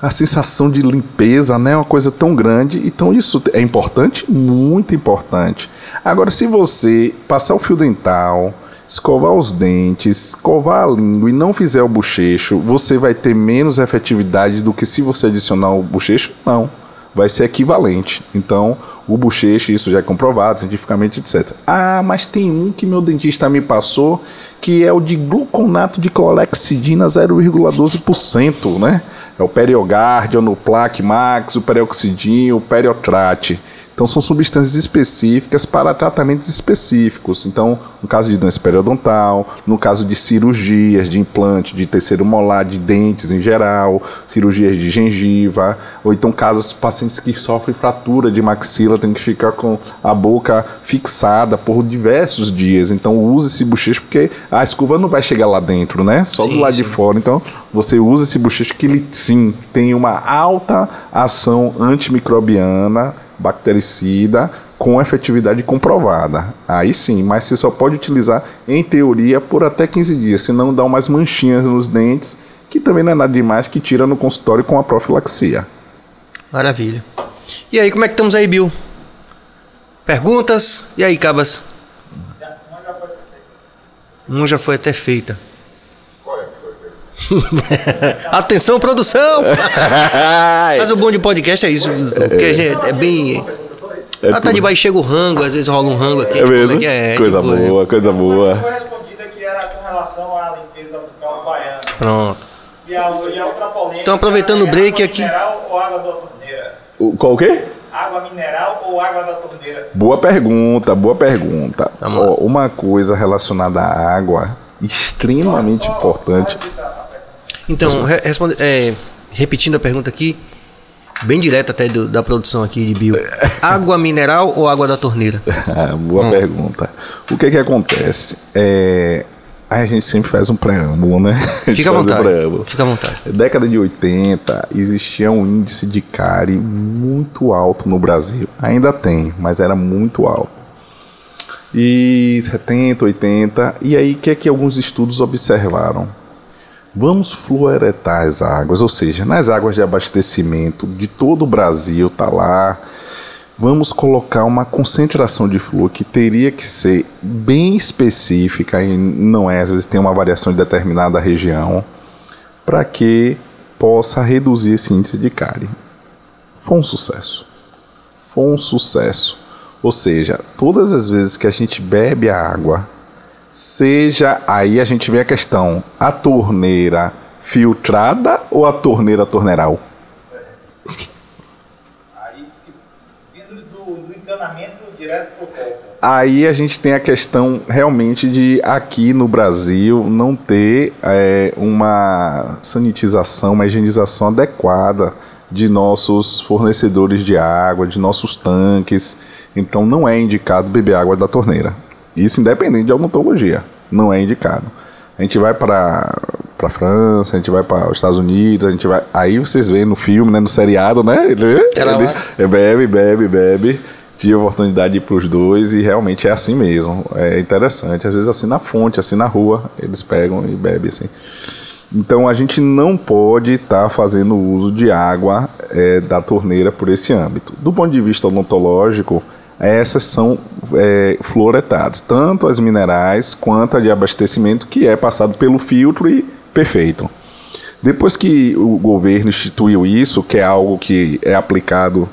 a sensação de limpeza, né, uma coisa tão grande. Então isso é importante, muito importante. Agora se você passar o fio dental, escovar os dentes, escovar a língua e não fizer o bochecho, você vai ter menos efetividade do que se você adicionar o bochecho? Não. Vai ser equivalente. Então, o bochecho, isso já é comprovado cientificamente, etc. Ah, mas tem um que meu dentista me passou, que é o de gluconato de clorexidina 0,12%, né? É o Periogard, o Nuplaque Max, o Perioxidin, o Periotrate. Então são substâncias específicas para tratamentos específicos. Então, no caso de doença periodontal, no caso de cirurgias de implante, de terceiro molar, de dentes em geral, cirurgias de gengiva, ou então casos de pacientes que sofrem fratura de maxila, tem que ficar com a boca fixada por diversos dias. Então use esse bochecho porque a escova não vai chegar lá dentro, né? Só sim, do lado sim. de fora. Então você usa esse bochecho que ele sim tem uma alta ação antimicrobiana bactericida com efetividade comprovada. Aí sim, mas você só pode utilizar em teoria por até 15 dias, senão dá umas manchinhas nos dentes, que também não é nada demais que tira no consultório com a profilaxia. Maravilha. E aí, como é que estamos aí, Bill? Perguntas? E aí, Cabas? Um já foi até feita. Atenção, produção! Mas o bom de podcast é isso, porque é, é bem. É ah, tá de baixo chega o rango, às vezes rola um rango aqui. É tipo, mesmo? É, coisa tipo, boa, coisa boa. Foi respondida que era com relação à limpeza bucal baiana. Pronto. E a, e a outra polêmica. Então, aproveitando o break água aqui. Mineral ou água da torneira? O, qual o quê? Água mineral ou água da torneira? Boa pergunta, boa pergunta. Ó, uma coisa relacionada à água extremamente só, só importante. Então, re responde, é, repetindo a pergunta aqui, bem direta até do, da produção aqui de bio. Água mineral ou água da torneira? Boa hum. pergunta. O que que acontece? É, a gente sempre faz um preâmbulo, né? Fica à vontade. Um Fica à vontade. Década de 80, existia um índice de cárie muito alto no Brasil. Ainda tem, mas era muito alto. E 70, 80. E aí, o que é que alguns estudos observaram? Vamos fluoretar as águas, ou seja, nas águas de abastecimento de todo o Brasil, tá lá. Vamos colocar uma concentração de flúor que teria que ser bem específica e não é, às vezes tem uma variação de determinada região, para que possa reduzir esse índice de cárie. Foi um sucesso. Foi um sucesso. Ou seja, todas as vezes que a gente bebe a água seja aí a gente vê a questão a torneira filtrada ou a torneira torneiral? Aí diz que do, do encanamento direto copo. Aí a gente tem a questão realmente de aqui no Brasil não ter é, uma sanitização, uma higienização adequada de nossos fornecedores de água, de nossos tanques. Então não é indicado beber água da torneira. Isso independente de odontologia, não é indicado. A gente vai para para França, a gente vai para os Estados Unidos, a gente vai. Aí vocês veem no filme, né, no seriado, né? Ele, Era ele é, bebe, bebe, bebe. Tive oportunidade de ir pros dois e realmente é assim mesmo. É interessante. Às vezes assim na fonte, assim na rua, eles pegam e bebem assim. Então a gente não pode estar fazendo uso de água é, da torneira por esse âmbito. Do ponto de vista odontológico, essas são é, fluoretadas, tanto as minerais quanto a de abastecimento, que é passado pelo filtro e perfeito. Depois que o governo instituiu isso, que é algo que é aplicado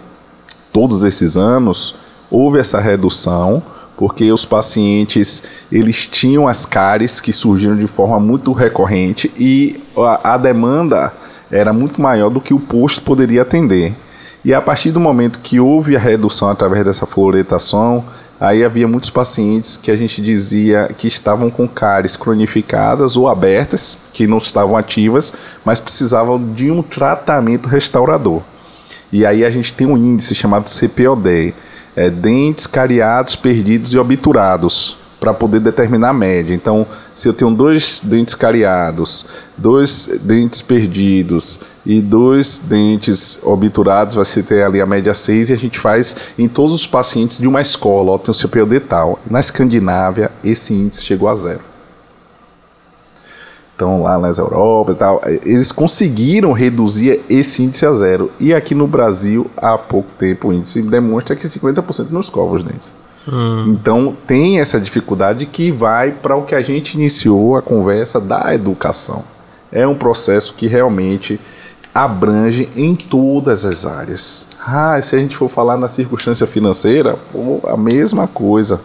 todos esses anos, houve essa redução, porque os pacientes eles tinham as cáries que surgiram de forma muito recorrente e a, a demanda era muito maior do que o posto poderia atender. E a partir do momento que houve a redução através dessa fluoretação, aí havia muitos pacientes que a gente dizia que estavam com cáries cronificadas ou abertas, que não estavam ativas, mas precisavam de um tratamento restaurador. E aí a gente tem um índice chamado CPOD, é, dentes cariados, perdidos e obturados, para poder determinar a média. Então, se eu tenho dois dentes cariados, dois dentes perdidos e dois dentes obturados, você ter ali a média 6 e a gente faz em todos os pacientes de uma escola, ó, tem o CPOD tal. Na Escandinávia, esse índice chegou a zero. Então, lá nas Europas e tal, eles conseguiram reduzir esse índice a zero. E aqui no Brasil, há pouco tempo, o índice demonstra que 50% não escova os dentes. Então, tem essa dificuldade que vai para o que a gente iniciou a conversa da educação. É um processo que realmente abrange em todas as áreas. Ah, se a gente for falar na circunstância financeira, pô, a mesma coisa.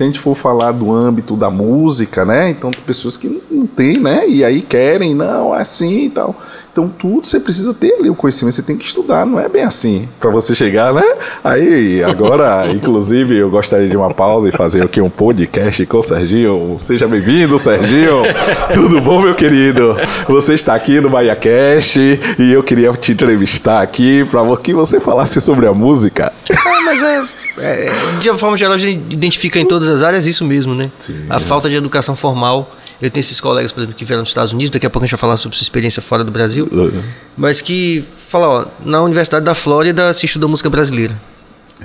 Se a gente for falar do âmbito da música, né? Então tem pessoas que não- tem, né? E aí querem, não, é assim e tal. Então tudo você precisa ter ali o conhecimento, você tem que estudar, não é bem assim para você chegar, né? Aí agora, inclusive, eu gostaria de uma pausa e fazer aqui um podcast com o Serginho. Seja bem-vindo, Serginho. Tudo bom, meu querido? Você está aqui no BahiaCast e eu queria te entrevistar aqui para que você falasse sobre a música. Ah, mas é, é, De uma forma geral, a gente identifica em todas as áreas isso mesmo, né? Sim. A falta de educação formal. Eu tenho esses colegas, por exemplo, que vieram dos Estados Unidos, daqui a pouco a gente vai falar sobre sua experiência fora do Brasil, mas que fala, ó, na Universidade da Flórida se estuda música brasileira.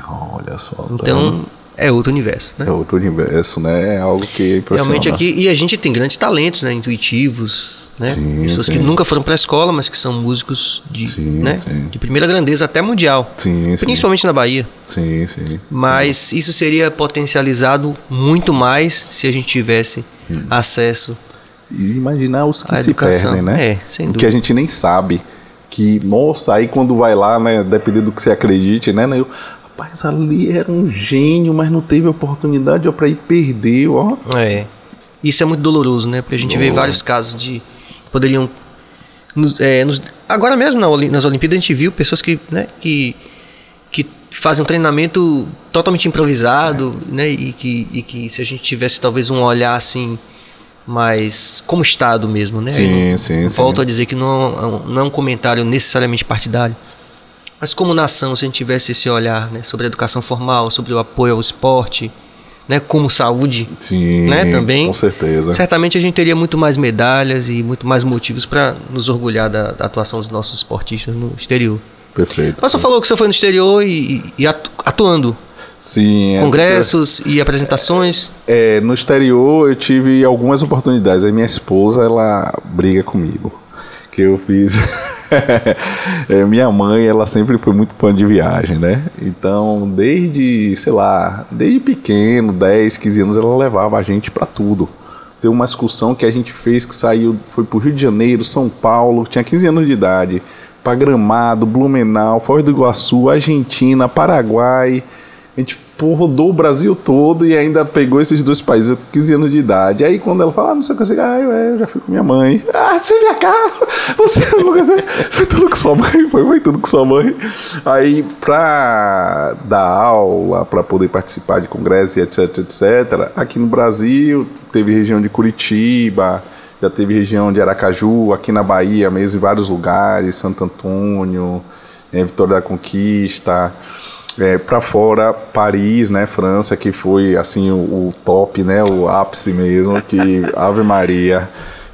Olha só. Então, é outro universo, né? É outro universo, né? É algo que é impressiona. Realmente aqui, e a gente tem grandes talentos, né, intuitivos, né? Sim, Pessoas sim. que nunca foram para a escola, mas que são músicos de, Sim, né, de primeira grandeza até mundial, Sim, sim. principalmente na Bahia. Sim, sim. Mas isso seria potencializado muito mais se a gente tivesse Hum. acesso. E imaginar os que se perdem, né? é, sem O que dúvida. a gente nem sabe. Que, nossa, aí quando vai lá, né? Dependendo do que você acredite, né? né, Eu, rapaz, ali era um gênio, mas não teve oportunidade, ó, pra ir perdeu, ó. É. Isso é muito doloroso, né? Porque a gente vê Oh. vários casos de poderiam nos- é, nos- agora mesmo nas Olimpíadas a gente viu pessoas que, né, que que fazem um treinamento totalmente improvisado, né? E que, e que se a gente tivesse talvez um olhar assim mais como estado mesmo, né? Sim, sim, sim. Volto a dizer que não, é não é um comentário necessariamente partidário. Mas como nação, se a gente tivesse esse olhar né, sobre a educação formal, sobre o apoio ao esporte, né, como saúde, Sim, né, também, com certeza. certamente a gente teria muito mais medalhas e muito mais motivos para nos orgulhar da, da atuação dos nossos esportistas no exterior. Perfeito. Mas só falou que você foi no exterior e, e atu- atuando, Sim. é congressos e apresentações. É, no exterior eu tive algumas oportunidades. Aí minha esposa, ela briga comigo. Que eu fiz. É, minha mãe, ela sempre foi muito fã de viagem, né? Então, desde, sei lá, desde pequeno, 10, 15 anos, ela levava a gente pra tudo. Teve uma excursão que a gente fez que saiu, foi pro Rio de Janeiro, São Paulo, tinha 15 anos de idade, pra Gramado, Blumenau, Foz do Iguaçu, Argentina, Paraguai. A gente rodou o Brasil todo e ainda pegou esses dois países com 15 anos de idade. Aí quando ela fala, ah, não sei o que, eu sei, ah, eu, é, eu já fui com minha mãe. Ah, você vem cá, você não dizer, foi tudo com sua mãe, foi, foi tudo com sua mãe. Aí pra dar aula, pra poder participar de congressos e etc, etc, aqui no Brasil teve região de Curitiba, já teve região de Aracaju, aqui na Bahia mesmo, em vários lugares, Santo Antônio, eh, Vitória da Conquista, é, para fora Paris, né, França, que foi assim o, o top, né, o ápice mesmo, que Ave Maria,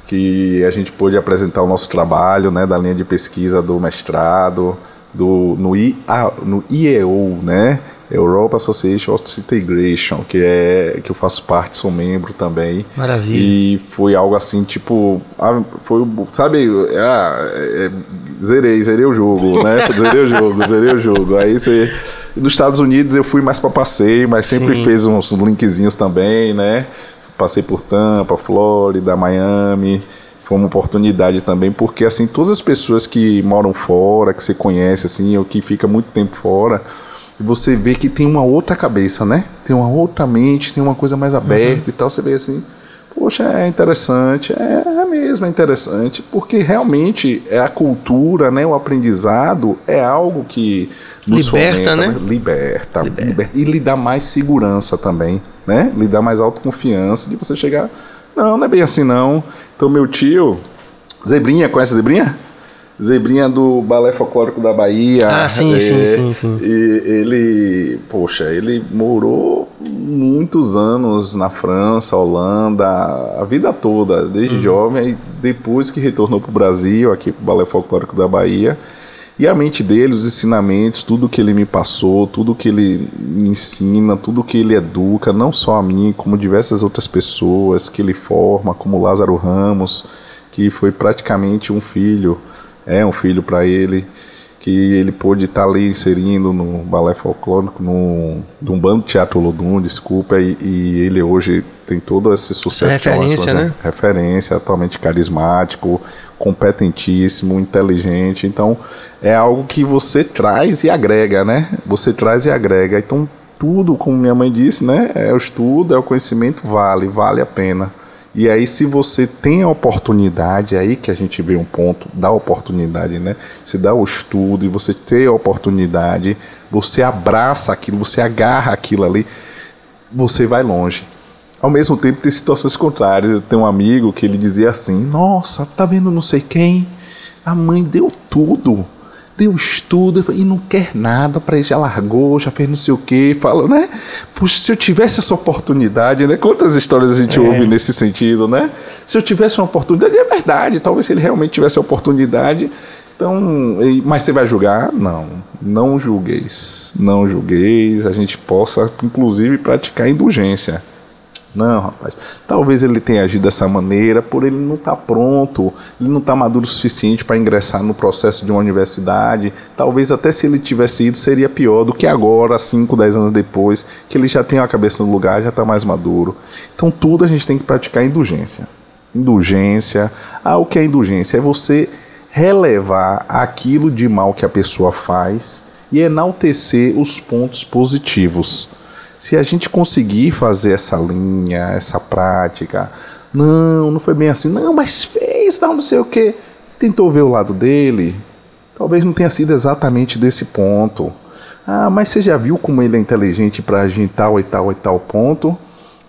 que a gente pôde apresentar o nosso trabalho, né, da linha de pesquisa do mestrado, do, no, I, ah, no IEO, né, Europa Association of Integration, que é que eu faço parte, sou membro também. Maravilha. E foi algo assim, tipo, foi, sabe, ah, é, zerei, zerei o jogo, né? zerei o jogo, zerei o jogo. Aí você nos Estados Unidos eu fui mais para passeio, mas sempre Sim. fez uns linkzinhos também, né? Passei por Tampa, Flórida, Miami. Foi uma oportunidade também, porque assim, todas as pessoas que moram fora, que você conhece, assim, ou que fica muito tempo fora, você vê que tem uma outra cabeça, né? Tem uma outra mente, tem uma coisa mais aberta e tal. Você vê assim, poxa, é interessante, é, é mesmo, é interessante, porque realmente é a cultura, né? O aprendizado é algo que nos Liberta, fomenta, né? Liberta, liberta, e lhe dá mais segurança também, né? Lhe dá mais autoconfiança de você chegar. Não, não é bem assim não. Então meu tio, Zebrinha, conhece a Zebrinha? Zebrinha do Balé Folclórico da Bahia. Ah, sim, é, sim, sim, sim. E ele, poxa, ele morou muitos anos na França, Holanda, a vida toda, desde Uhum. jovem, e depois que retornou para o Brasil, aqui para o Balé Folclórico da Bahia. E a mente dele, os ensinamentos, tudo que ele me passou, tudo que ele me ensina, tudo que ele educa, não só a mim, como diversas outras pessoas que ele forma, como Lázaro Ramos, que foi praticamente um filho, é um filho para ele, que ele pôde estar ali inserindo no balé folclórico, no, no bando Teatro Lodum, desculpa, e, e ele hoje tem todo esse sucesso. que é referência, coisa- né? referência, atualmente carismático, competentíssimo, inteligente. Então, é algo que você traz e agrega, né? Você traz e agrega. Então, tudo, como minha mãe disse, né? É o estudo, é o conhecimento, vale, vale a pena. E aí, se você tem a oportunidade, é aí que a gente vê um ponto da oportunidade, né? Se dá o estudo e você tem a oportunidade, você abraça aquilo, você agarra aquilo ali, você vai longe. Ao mesmo tempo, tem situações contrárias. Eu tenho um amigo que ele dizia assim: Nossa, tá vendo não sei quem? A mãe deu tudo. Deu estudo e não quer nada para ele, já largou, já fez não sei o que, fala, né? Puxa, se eu tivesse essa oportunidade, né? Quantas histórias a gente ouve nesse sentido, né? Se eu tivesse uma oportunidade, é verdade, talvez se ele realmente tivesse a oportunidade, então, mas você vai julgar? Não, não julgueis, não julgueis, a gente possa, inclusive, praticar indulgência. Não, rapaz. Talvez ele tenha agido dessa maneira por ele não estar pronto, ele não está maduro o suficiente para ingressar no processo de uma universidade. Talvez até se ele tivesse ido seria pior do que agora, 5, 10 anos depois, que ele já tem a cabeça no lugar, já está mais maduro. Então tudo a gente tem que praticar indulgência. Indulgência. Ah, o que é indulgência? É você relevar aquilo de mal que a pessoa faz e enaltecer os pontos positivos. Se a gente conseguir fazer essa linha, essa prática, não, não foi bem assim, não, mas fez, não, não sei o que, tentou ver o lado dele, talvez não tenha sido exatamente desse ponto. Ah, mas você já viu como ele é inteligente para agir tal e tal e tal ponto?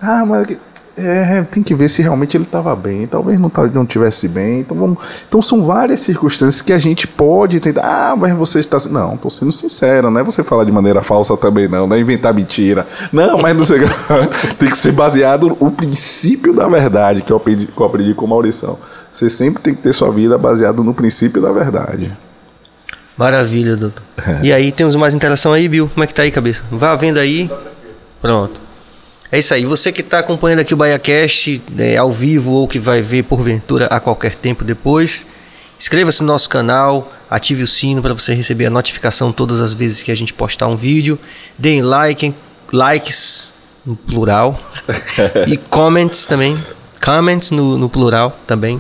Ah, mas é, tem que ver se realmente ele estava bem, talvez não, tá- não tivesse bem. Então, vamos, então são várias circunstâncias que a gente pode tentar. Ah, mas você está. Não, estou sendo sincero, não é você falar de maneira falsa também, não, não é inventar mentira. Não, mas não sei. tem que ser baseado no princípio da verdade que eu aprendi, que eu aprendi com o Maurição. Você sempre tem que ter sua vida baseada no princípio da verdade. Maravilha, doutor. E aí, temos mais interação aí, Bill? Como é que tá aí, cabeça? Vá vendo aí. Pronto. É isso aí. Você que está acompanhando aqui o BaiaCast é, ao vivo ou que vai ver porventura a qualquer tempo depois, inscreva-se no nosso canal, ative o sino para você receber a notificação todas as vezes que a gente postar um vídeo. Deem like, likes no plural e comments também. Comments no, no plural também.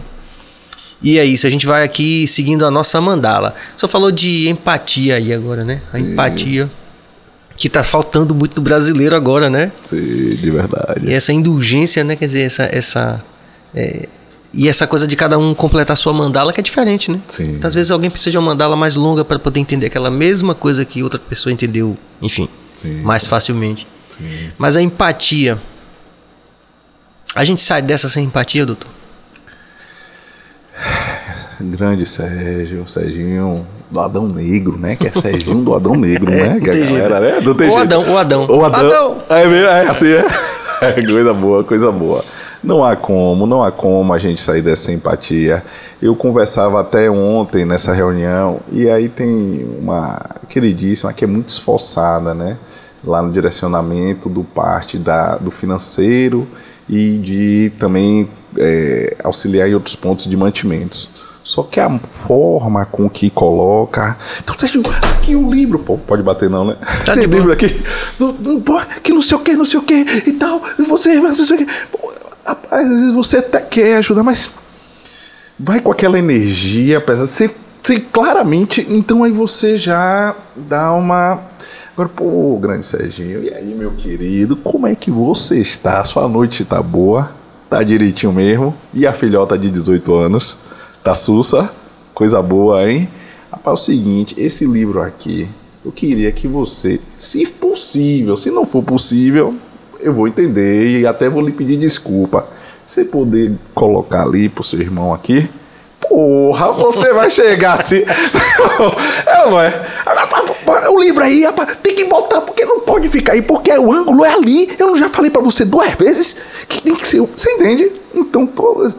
E é isso, a gente vai aqui seguindo a nossa mandala. Só falou de empatia aí agora, né? A empatia que tá faltando muito do brasileiro agora, né? Sim, de verdade. E essa indulgência, né? Quer dizer, essa. essa é, e essa coisa de cada um completar sua mandala que é diferente, né? Sim. Então, às vezes alguém precisa de uma mandala mais longa para poder entender aquela mesma coisa que outra pessoa entendeu, enfim, Sim. mais facilmente. Sim. Mas a empatia. A gente sai dessa sem empatia, doutor? Grande Sérgio, Serginho do Adão Negro, né? Que é Serginho do Adão Negro, É, né? não Que a galera, né? Não tem O jeito. Adão, o Adão. O Adão. Adão. É mesmo, é assim, é. É, coisa boa, coisa boa. Não há como, não há como a gente sair dessa empatia. Eu conversava até ontem nessa reunião, e aí tem uma queridíssima que é muito esforçada, né? Lá no direcionamento do parte da, do financeiro e de também é, auxiliar em outros pontos de mantimentos. Só que a forma com que coloca. Então, Sérgio, aqui o livro. Pô, pode bater não, né? Tá Esse boa. livro aqui. Não, não, pô, que não sei o que, não sei o que e tal. E você, não sei o que. Às vezes você até quer ajudar, mas. Vai com aquela energia, apesar ser, ser claramente. Então aí você já dá uma. Agora, pô, grande Serginho, e aí, meu querido, como é que você está? Sua noite tá boa? Tá direitinho mesmo? E a filhota de 18 anos? Tá sussa? Coisa boa, hein? Rapaz, é o seguinte, esse livro aqui, eu queria que você, se possível, se não for possível, eu vou entender e até vou lhe pedir desculpa. Você poder colocar ali pro seu irmão aqui, Porra, você vai chegar assim. é ou não é? O livro aí, rapaz, tem que botar, porque não pode ficar aí, porque o ângulo é ali. Eu já falei pra você duas vezes que tem que ser. Você entende? Então, todo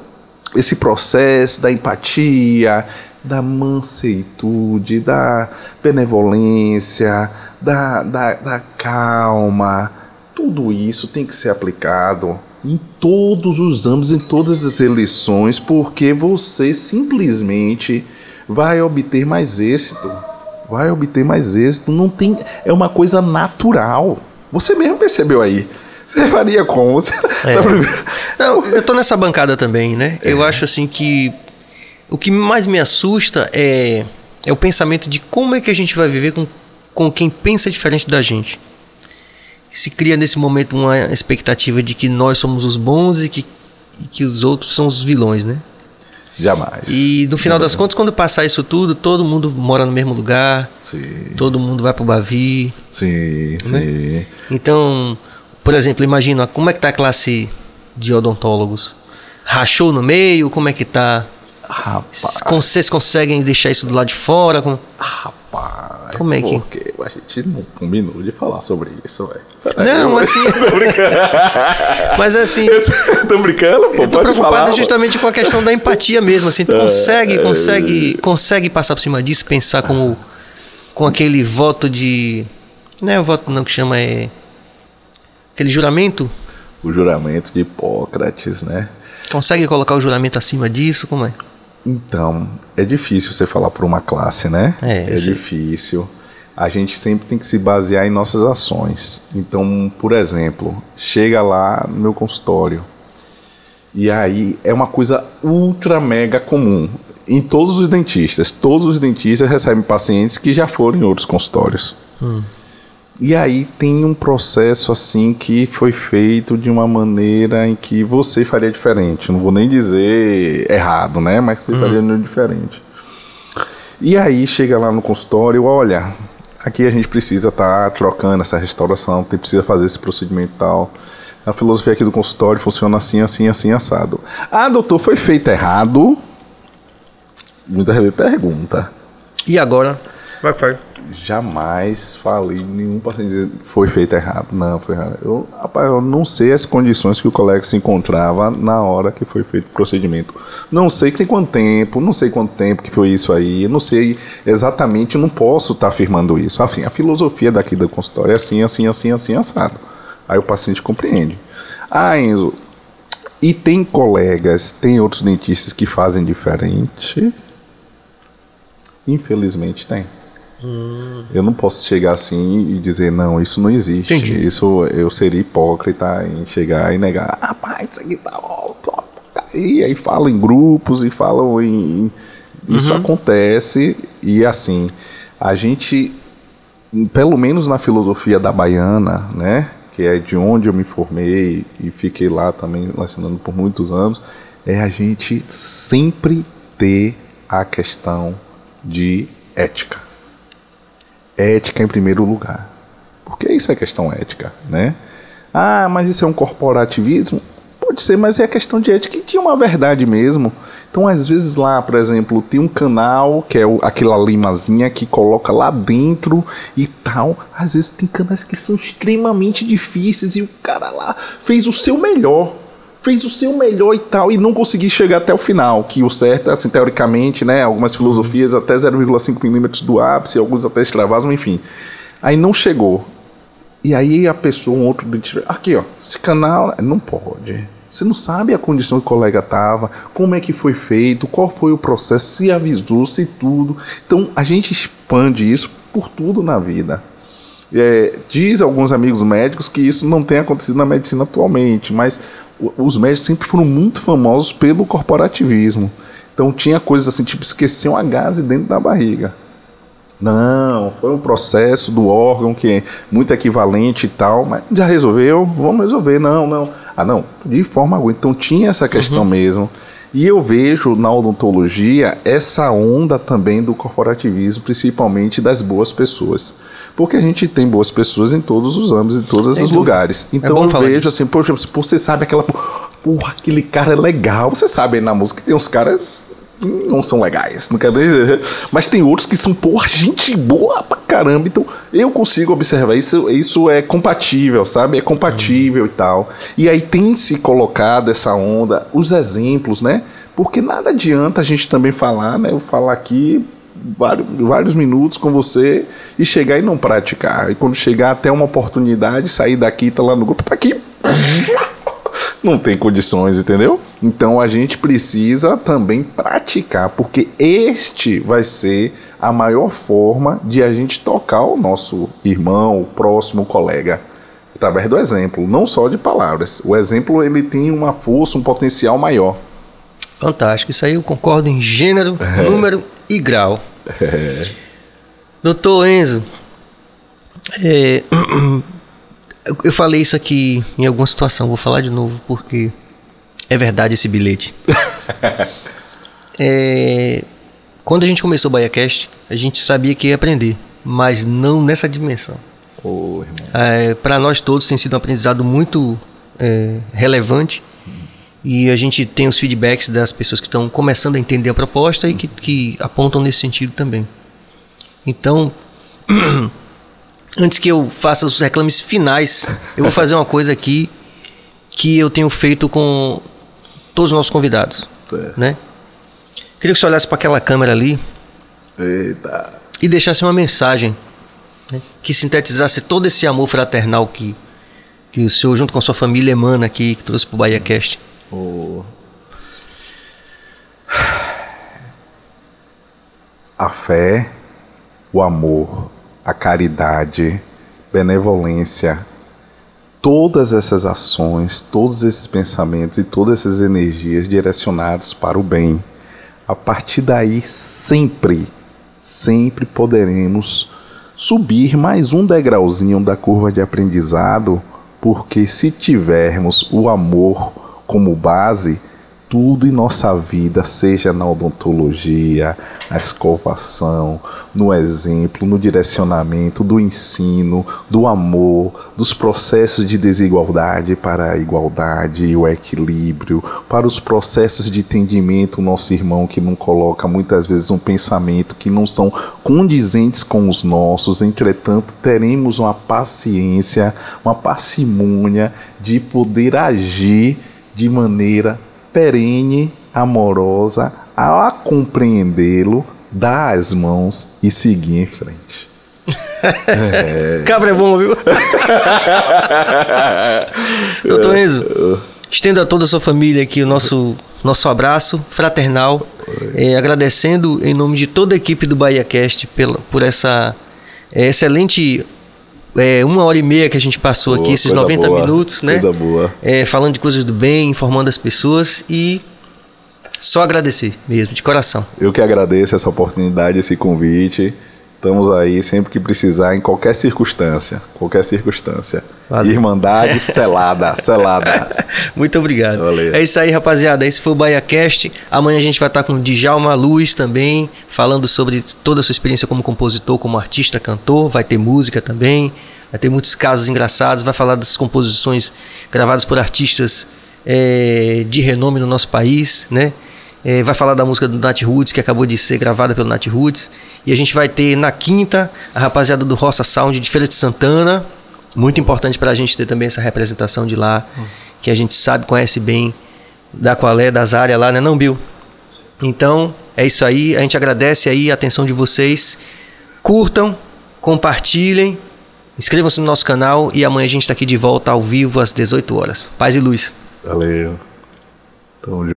esse processo da empatia, da manseitude, da benevolência, da, da, da calma, tudo isso tem que ser aplicado em todos os âmbitos, em todas as eleições, porque você simplesmente vai obter mais êxito. Vai obter mais êxito. Não tem, é uma coisa natural. Você mesmo percebeu aí. Você faria como? Você, É. Não, eu tô nessa bancada também, né? Eu acho assim que o que mais me assusta é, é o pensamento de como é que a gente vai viver com, com quem pensa diferente da gente. Se cria nesse momento uma expectativa de que nós somos os bons e que, e que os outros são os vilões, né? Jamais. E no final das contas, quando passar isso tudo, todo mundo mora no mesmo lugar, Sim, todo mundo vai pro Bavi. sim, sim. Então, por exemplo, imagina como é que tá a classe de odontólogos? Rachou no meio? Como é que tá? Rapaz. Vocês conseguem deixar isso do lado de fora? Com- Rapaz. Como é que- Porque a gente não combinou de falar sobre isso, velho. Não, assim. Mas assim, Tô brincando, pô. eu tô preocupado falar. justamente com a questão da empatia mesmo. Assim, tu consegue, consegue, consegue passar por cima disso, pensar como com aquele voto de. Não é o voto não que chama, é. Aquele juramento? O juramento de Hipócrates, né? Consegue colocar o juramento acima disso? Como é? Então, é difícil você falar por uma classe, né? É, sei. difícil. A gente sempre tem que se basear em nossas ações. Então, por exemplo, chega lá no meu consultório. E aí é uma coisa ultra mega comum. Em todos os dentistas. Todos os dentistas recebem pacientes que já foram em outros consultórios. E aí tem um processo assim que foi feito de uma maneira em que você faria diferente. Não vou nem dizer errado, né? Mas você faria diferente. E aí chega lá no consultório, olha, aqui a gente precisa estar trocando essa restauração, tem precisa fazer esse procedimento e tal. A filosofia aqui do consultório funciona assim, assim, assim, assado. Ah, doutor, foi feito errado? Muita gente pergunta. E agora? Vai, vai. Jamais falei nenhum paciente foi feito errado. Não, foi errado. Eu, rapaz, eu não sei as condições que o colega se encontrava na hora que foi feito o procedimento. Não sei que tem quanto tempo, não sei quanto tempo que foi isso aí, não sei exatamente, não posso estar afirmando isso. Afim, a filosofia daqui do consultório é assim, assim, assim, assim, assado. Aí o paciente compreende. Ah, Enzo, e tem colegas, tem outros dentistas que fazem diferente? Infelizmente tem. Eu não posso chegar assim e dizer, não, isso não existe. Entendi. Isso eu seria hipócrita em chegar e negar, rapaz, isso aqui tá ó, ó, e aí falam em grupos e falam em. Isso acontece e assim, a gente, pelo menos na filosofia da baiana, né? Que é de onde eu me formei e fiquei lá também lecionando por muitos anos, é a gente sempre ter a questão de ética ética em primeiro lugar. Porque isso é questão ética, né? Ah, mas isso é um corporativismo? Pode ser, mas é questão de ética e tinha uma verdade mesmo. Então, às vezes lá, por exemplo, tem um canal que é o- aquela limazinha que coloca lá dentro e tal. Às vezes tem canais que são extremamente difíceis e o cara lá fez o seu melhor. Fez o seu melhor e tal, e não consegui chegar até o final, que o certo, assim, teoricamente, né, algumas filosofias até 0,5 milímetros do ápice, alguns até extravasam, enfim. Aí não chegou. E aí a pessoa, um outro, aqui ó, esse canal, não pode. Você não sabe a condição que o colega estava, como é que foi feito, qual foi o processo, se avisou, se tudo. Então a gente expande isso por tudo na vida. É, diz alguns amigos médicos que isso não tem acontecido na medicina atualmente, mas os médicos sempre foram muito famosos pelo corporativismo. Então tinha coisas assim, tipo, esquecer uma gase dentro da barriga. Não, foi um processo do órgão que é muito equivalente e tal, mas já resolveu, vamos resolver. Não, não. Ah, não, de forma alguma. Então tinha essa questão uhum. mesmo. E eu vejo na odontologia essa onda também do corporativismo, principalmente das boas pessoas. Porque a gente tem boas pessoas em todos os âmbitos, em todos os lugares. É então é eu vejo assim, poxa, você sabe aquela. Porra, aquele cara é legal. Você sabe aí na música que tem uns caras não são legais, não quero dizer. Mas tem outros que são, porra, gente boa pra caramba. Então eu consigo observar isso, isso é compatível, sabe? É compatível e tal. E aí tem se colocado essa onda, os exemplos, né? Porque nada adianta a gente também falar, né? Eu falar aqui vários, vários minutos com você e chegar e não praticar. E quando chegar até uma oportunidade, sair daqui, tá lá no grupo, tá aqui. Não tem condições, entendeu? Então a gente precisa também praticar, porque este vai ser a maior forma de a gente tocar o nosso irmão, o próximo colega através do exemplo, não só de palavras. O exemplo ele tem uma força, um potencial maior. Fantástico, isso aí eu concordo em gênero, é. número e grau. É. Doutor Enzo, é, eu falei isso aqui em alguma situação, vou falar de novo porque é verdade esse bilhete. é, quando a gente começou o BaiaCast, a gente sabia que ia aprender, mas não nessa dimensão. Oh, é, Para nós todos tem sido um aprendizado muito é, relevante e a gente tem os feedbacks das pessoas que estão começando a entender a proposta e que, que apontam nesse sentido também. Então, antes que eu faça os reclames finais, eu vou fazer uma coisa aqui que eu tenho feito com todos os nossos convidados. É. Né? Queria que você olhasse para aquela câmera ali Eita. e deixasse uma mensagem né, que sintetizasse todo esse amor fraternal que, que o senhor, junto com a sua família, emana aqui, que trouxe para o Bahia Cast. A fé, o amor, a caridade, benevolência, todas essas ações, todos esses pensamentos e todas essas energias direcionadas para o bem. A partir daí, sempre, sempre poderemos subir mais um degrauzinho da curva de aprendizado, porque se tivermos o amor como base tudo em nossa vida, seja na odontologia, na escovação, no exemplo, no direcionamento do ensino, do amor, dos processos de desigualdade para a igualdade e o equilíbrio, para os processos de entendimento, nosso irmão que não coloca muitas vezes um pensamento que não são condizentes com os nossos, entretanto, teremos uma paciência, uma parcimônia de poder agir de maneira perene, amorosa, a compreendê-lo, dar as mãos e seguir em frente. é. Cabra é bom, viu? Doutor Enzo, estendo a toda a sua família aqui o nosso, nosso abraço fraternal, é, agradecendo em nome de toda a equipe do Bahia Cast pela, por essa é, excelente é, uma hora e meia que a gente passou boa, aqui, esses 90 boa, minutos, né? Coisa boa. É, falando de coisas do bem, informando as pessoas e só agradecer mesmo, de coração. Eu que agradeço essa oportunidade, esse convite. Estamos aí sempre que precisar, em qualquer circunstância. Qualquer circunstância. Valeu. Irmandade selada, selada. Muito obrigado. Valeu. É isso aí, rapaziada. Esse foi o BaiaCast. Amanhã a gente vai estar com o Djalma Luz também, falando sobre toda a sua experiência como compositor, como artista, cantor. Vai ter música também. Vai ter muitos casos engraçados. Vai falar das composições gravadas por artistas é, de renome no nosso país, né? É, vai falar da música do Nat Roots, que acabou de ser gravada pelo Nat Roots. E a gente vai ter na quinta a rapaziada do Roça Sound de Feira de Santana. Muito importante para a gente ter também essa representação de lá, que a gente sabe, conhece bem da qual é, das áreas lá, né, não, Bill? Então, é isso aí. A gente agradece aí a atenção de vocês. Curtam, compartilhem, inscrevam-se no nosso canal e amanhã a gente está aqui de volta ao vivo às 18 horas. Paz e luz. Valeu. Tamo junto.